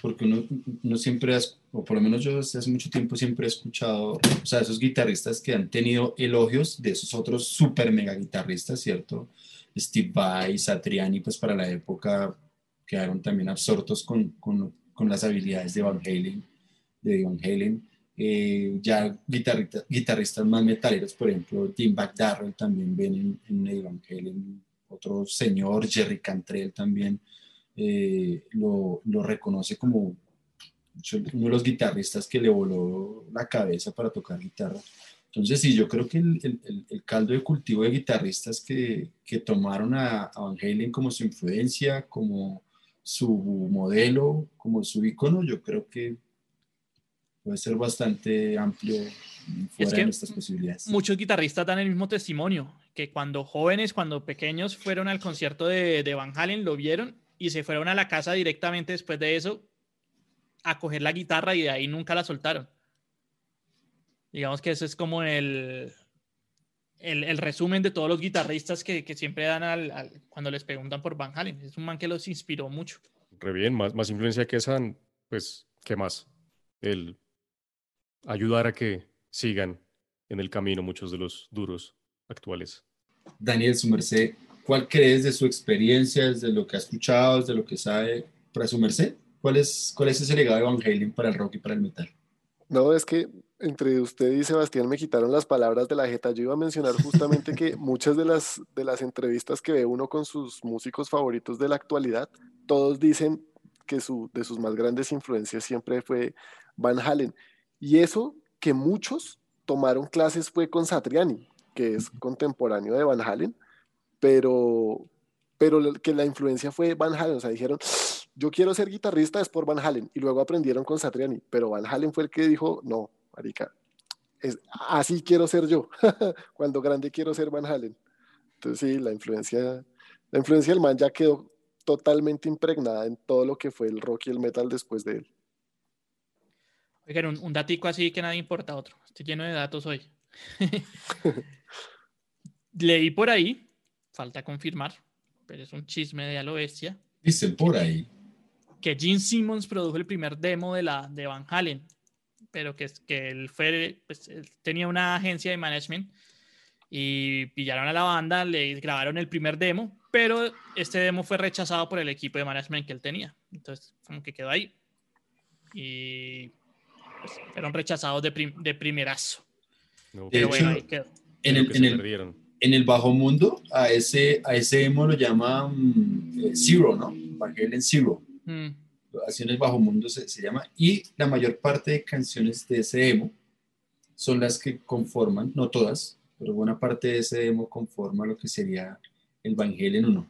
porque uno, uno siempre, o por lo menos yo desde hace mucho tiempo siempre he escuchado, o sea, esos guitarristas que han tenido elogios de esos otros super mega guitarristas, ¿cierto? Steve Vai, Satriani, pues para la época quedaron también absortos con, con, con las habilidades de Van Halen, de Van Halen. Eh, ya guitarristas más metaleros, por ejemplo, Tim McDarrell también ven en, en Van Halen, otro señor, Jerry Cantrell también eh, lo, lo, reconoce como uno de los guitarristas que le voló la cabeza para tocar guitarra. Entonces, sí, yo creo que el, el, el caldo de cultivo de guitarristas que, que tomaron a, a, Van Halen como su influencia, como su modelo, como su icono, yo creo que puede ser bastante amplio fuera de nuestras posibilidades. Muchos guitarristas dan el mismo testimonio, que cuando jóvenes, cuando pequeños fueron al concierto de, de Van Halen, lo vieron y se fueron a la casa directamente después de eso a coger la guitarra y de ahí nunca la soltaron. Digamos que eso es como el, el, el resumen de todos los guitarristas que, que siempre dan al, al, cuando les preguntan por Van Halen. Es un man que los inspiró mucho. Re bien, más, más influencia que esa, pues, ¿qué más? El ayudar a que sigan en el camino muchos de los duros actuales. Daniel, su merced, ¿cuál crees de su experiencia, desde lo que ha escuchado, desde lo que sabe, para su merced? ¿Cuál es, ¿Cuál es ese legado de Van Halen para el rock y para el metal? No, es que entre usted y Sebastián me quitaron las palabras de la jeta. Yo iba a mencionar justamente que muchas de las, de las entrevistas que ve uno con sus músicos favoritos de la actualidad, todos dicen que su, de sus más grandes influencias siempre fue Van Halen. Y eso que muchos tomaron clases fue con Satriani, que es contemporáneo de Van Halen, pero, pero que la influencia fue Van Halen. O sea, dijeron, yo quiero ser guitarrista es por Van Halen. Y luego aprendieron con Satriani, pero Van Halen fue el que dijo, no, marica, es, así quiero ser yo. Cuando grande quiero ser Van Halen. Entonces sí, la influencia, la influencia del man ya quedó totalmente impregnada en todo lo que fue el rock y el metal después de él. Oigan, un, un datico así que nadie importa otro. Estoy lleno de datos hoy. Leí por ahí, falta confirmar, pero es un chisme de a lo bestia. Dicen por ahí. Que Gene Simmons produjo el primer demo de, la, de Van Halen, pero que, que él, fue, pues, él tenía una agencia de management y pillaron a la banda, le grabaron el primer demo, pero este demo fue rechazado por el equipo de management que él tenía. Entonces, como que quedó ahí. Y pues, fueron rechazados de, prim de primerazo. No, pero bueno, ahí quedó. En el, en, el, en el, bajo mundo, a ese, a ese demo lo llaman eh, Zero, ¿no? Van Halen Zero. Mm. Así en el bajo mundo se, se llama. Y la mayor parte de canciones de ese demo son las que conforman, no todas, pero buena parte de ese demo conforma lo que sería el Van Halen 1.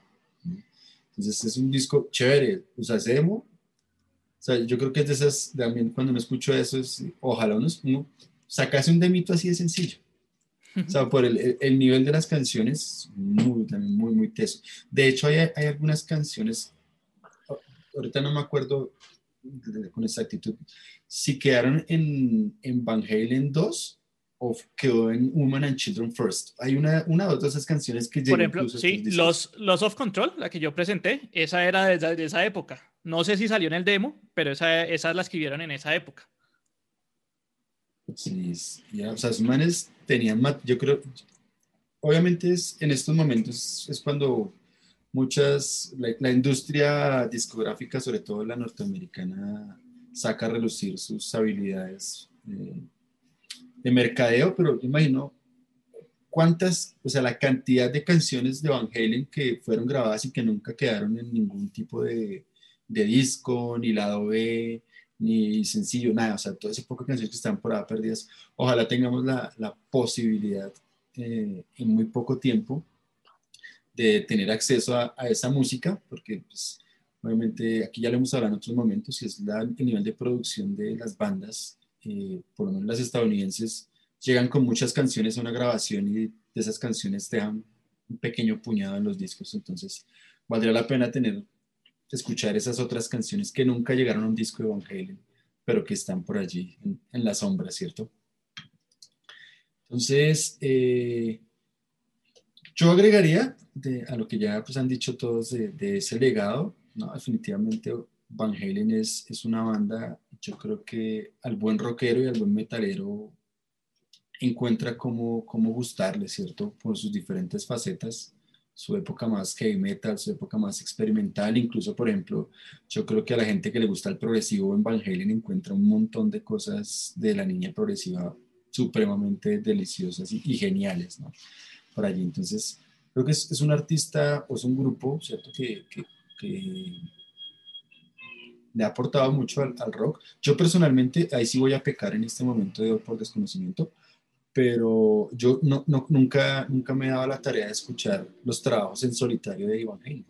Entonces es un disco chévere, o sea, ese demo, o sea, yo creo que es de esas, también cuando me escucho eso, es, ojalá uno, uno sacase un demito así de sencillo. O sea, por el, el, nivel de las canciones, muy, también muy, muy teso. De hecho, hay, hay algunas canciones, ahorita no me acuerdo con exactitud, si quedaron en, en Van Halen 2 o quedó en Woman and Children First. Hay una, una de esas canciones que Por ejemplo, sí, los, los of Control, la que yo presenté, esa era de de esa, época. No sé si salió en el demo, pero esa, esas la escribieron en esa época. Sí, ya, o sea, manes tenían, yo creo, obviamente es, en estos momentos es cuando muchas, la, la industria discográfica, sobre todo la norteamericana, saca a relucir sus habilidades. Eh, de mercadeo, pero imagino cuántas, o sea, la cantidad de canciones de Van Halen que fueron grabadas y que nunca quedaron en ningún tipo de, de disco, ni lado B, ni sencillo, nada, o sea, todas esas pocas canciones que están por ahí perdidas. Ojalá tengamos la, la posibilidad eh, en muy poco tiempo de tener acceso a, esa música, porque pues, obviamente aquí ya lo hemos hablado en otros momentos, y es la, el nivel de producción de las bandas eh, por lo menos las estadounidenses, llegan con muchas canciones a una grabación y de esas canciones dejan un pequeño puñado en los discos, entonces valdría la pena tener, escuchar esas otras canciones que nunca llegaron a un disco de Van Halen, pero que están por allí en, la sombra, ¿cierto? Entonces, eh, yo agregaría a lo que ya pues, han dicho todos de, ese legado, ¿no? definitivamente Van Halen es, es una banda, yo creo que al buen rockero y al buen metalero encuentra cómo, cómo gustarle, ¿cierto? Por sus diferentes facetas, su época más heavy metal, su época más experimental, incluso, por ejemplo, yo creo que a la gente que le gusta el progresivo en Van Halen encuentra un montón de cosas de la niña progresiva supremamente deliciosas y, geniales, ¿no? Por allí, entonces, creo que es, es, un artista o es un grupo, ¿cierto? Que, que, que le ha aportado mucho al, al, rock. Yo personalmente, ahí sí voy a pecar en este momento de por desconocimiento, pero yo no, no, nunca, nunca me he dado la tarea de escuchar los trabajos en solitario de Ivan Halen.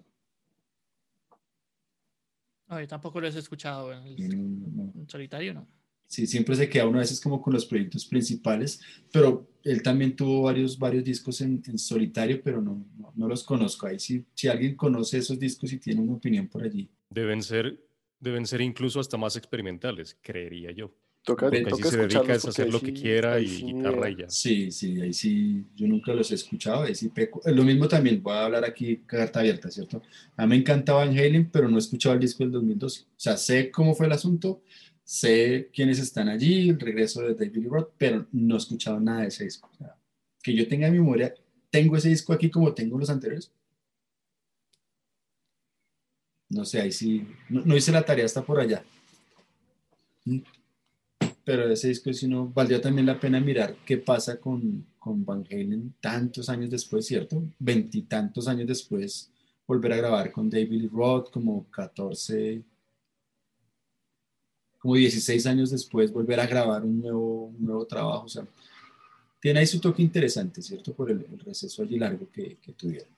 No, yo tampoco lo he escuchado en, solitario, ¿no? Sí, siempre se queda uno a veces como con los proyectos principales, pero él también tuvo varios, varios discos en, en solitario, pero no, no, los conozco. Ahí sí, si alguien conoce esos discos y tiene una opinión por allí. Deben ser, deben ser incluso hasta más experimentales, creería yo. Toca, toca se dedica a hacer lo que quiera y sí, guitarra y ya. Sí, sí, ahí sí, yo nunca los he escuchado, ahí sí peco. Lo mismo también, voy a hablar aquí carta abierta, ¿cierto? A mí me encantaba Van Halen, pero no he escuchado el disco del 2012. O sea, sé cómo fue el asunto, sé quiénes están allí, el regreso de David Roth, pero no he escuchado nada de ese disco. O sea, que yo tenga en memoria, tengo ese disco aquí como tengo los anteriores. No sé, ahí sí, no, no hice la tarea hasta por allá. ¿Mm? Pero ese disco si no, valdría también la pena mirar qué pasa con, con Van Halen tantos años después, ¿cierto? Veintitantos años después, volver a grabar con David Roth, como 14, como 16 años después, volver a grabar un nuevo, nuevo trabajo, o sea, tiene ahí su toque interesante, ¿cierto? Por el, receso allí largo que, que tuvieron.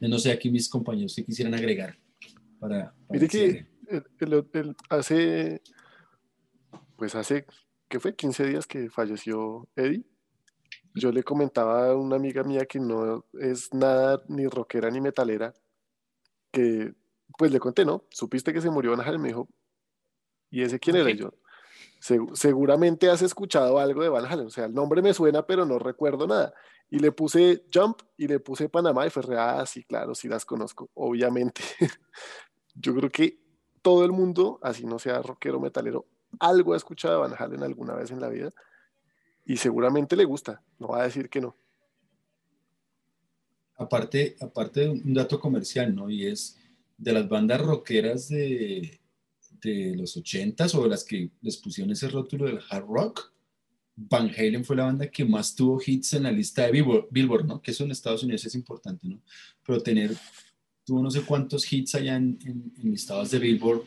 No sé, aquí mis compañeros que quisieran agregar para... Mire que el, hace pues hace, ¿qué fue? 15 días que falleció Eddie. Yo le comentaba a una amiga mía que no es nada ni rockera ni metalera, que pues le conté, ¿no? Supiste que se murió Van Halen, me dijo, ¿y ese quién era yo? seguramente has escuchado algo de Van Halen, o sea, el nombre me suena, pero no recuerdo nada. Y le puse Jump y le puse Panamá y fue, ah, sí, claro, sí las conozco, obviamente. yo creo que todo el mundo, así no sea rockero metalero, algo ha escuchado de Van Halen alguna vez en la vida y seguramente le gusta, no va a decir que no. Aparte, aparte de un dato comercial, ¿no? Y es de las bandas rockeras de, de los 80s o de las que les pusieron ese rótulo del hard rock, Van Halen fue la banda que más tuvo hits en la lista de Billboard, ¿no? Que eso en Estados Unidos es importante, ¿no? Pero tener, tuvo no sé cuántos hits allá en, en, en listados de Billboard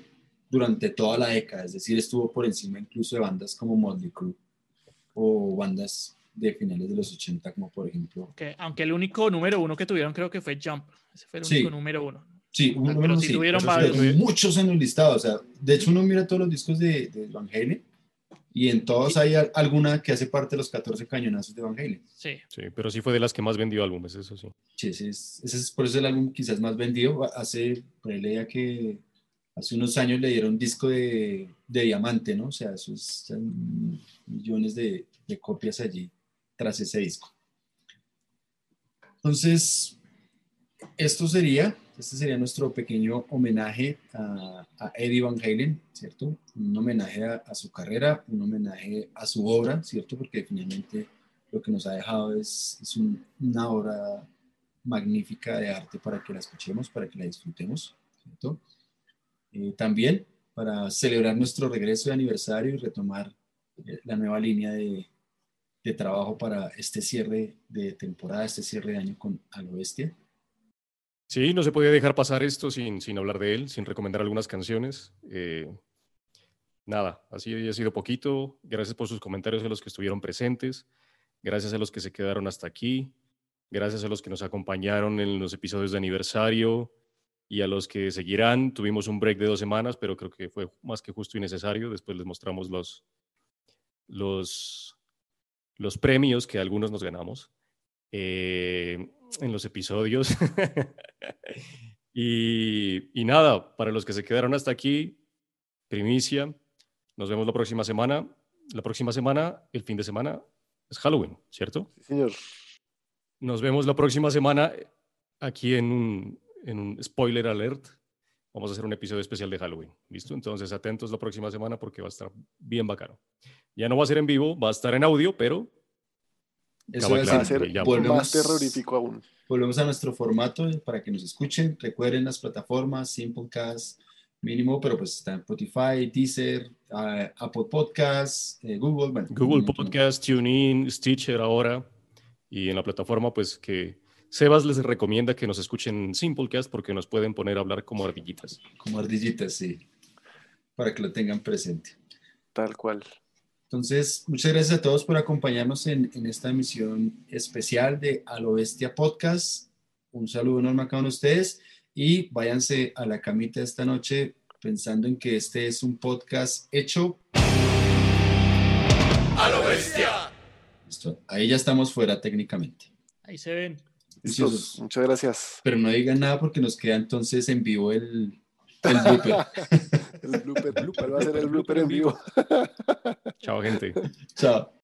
durante toda la década, es decir, estuvo por encima incluso de bandas como Motley Crue o bandas de finales de los 80, como por ejemplo. aunque el único número uno que tuvieron creo que fue Jump, ese fue el único número uno. Sí, uno, pero sí, tuvieron muchos en el listado, o sea, de hecho uno mira todos los discos de, de Van Halen y en todos hay alguna que hace parte de los 14 cañonazos de Van Halen. Sí. Sí, pero sí fue de las que más vendió álbumes, eso sí. Sí, ese es, ese es por eso el álbum quizás más vendido. Hace, por ahí leía que hace unos años le dieron disco de, diamante, ¿no? O sea, esos millones de, copias allí tras ese disco. Entonces, esto sería, este sería nuestro pequeño homenaje a, Eddie Van Halen, ¿cierto? Un homenaje a, su carrera, un homenaje a su obra, ¿cierto? Porque finalmente lo que nos ha dejado es, una obra magnífica de arte para que la escuchemos, para que la disfrutemos, ¿cierto? Eh, también para celebrar nuestro regreso de aniversario y retomar eh, la nueva línea de, de, trabajo para este cierre de temporada, este cierre de año con Al Bestia. Sí, no se podía dejar pasar esto sin, sin hablar de él, sin recomendar algunas canciones. Eh, nada, así ha sido poquito. Gracias por sus comentarios a los que estuvieron presentes. Gracias a los que se quedaron hasta aquí. Gracias a los que nos acompañaron en los episodios de aniversario y a los que seguirán. Tuvimos un break de dos semanas, pero creo que fue más que justo y necesario. Después les mostramos los, los, los premios que algunos nos ganamos. Eh, en los episodios. y, y nada, para los que se quedaron hasta aquí, primicia, nos vemos la próxima semana. La próxima semana, el fin de semana, es Halloween, ¿cierto? Sí, señor. Nos vemos la próxima semana aquí en un, en un spoiler alert. Vamos a hacer un episodio especial de Halloween, ¿listo? Entonces atentos la próxima semana porque va a estar bien bacano. Ya no va a ser en vivo, va a estar en audio, pero Eso Va a ser ya volvemos- más terrorífico aún. Volvemos a nuestro formato para que nos escuchen. Recuerden las plataformas, Simplecast, mínimo, pero pues está en Spotify, Deezer, ah, Apple Podcasts, eh, Google. Bueno, Google. Podcast, TuneIn, Stitcher ahora y en la plataforma pues que Sebas les recomienda que nos escuchen Simplecast porque nos pueden poner a hablar como ardillitas. Como ardillitas, sí. Para que lo tengan presente. Tal cual. Entonces, muchas gracias a todos por acompañarnos en, en esta emisión especial de A lo Bestia Podcast. Un saludo enorme a cada uno de ustedes y váyanse a la camita esta noche pensando en que este es un podcast hecho. ¡A lo bestia! Listo, Ahí ya estamos fuera técnicamente. Ahí se ven. Listos. Muchas gracias. Pero no digan nada porque nos queda entonces en vivo el, el blooper. El blooper, blooper va a ser el blooper en vivo. Chao gente. Chao.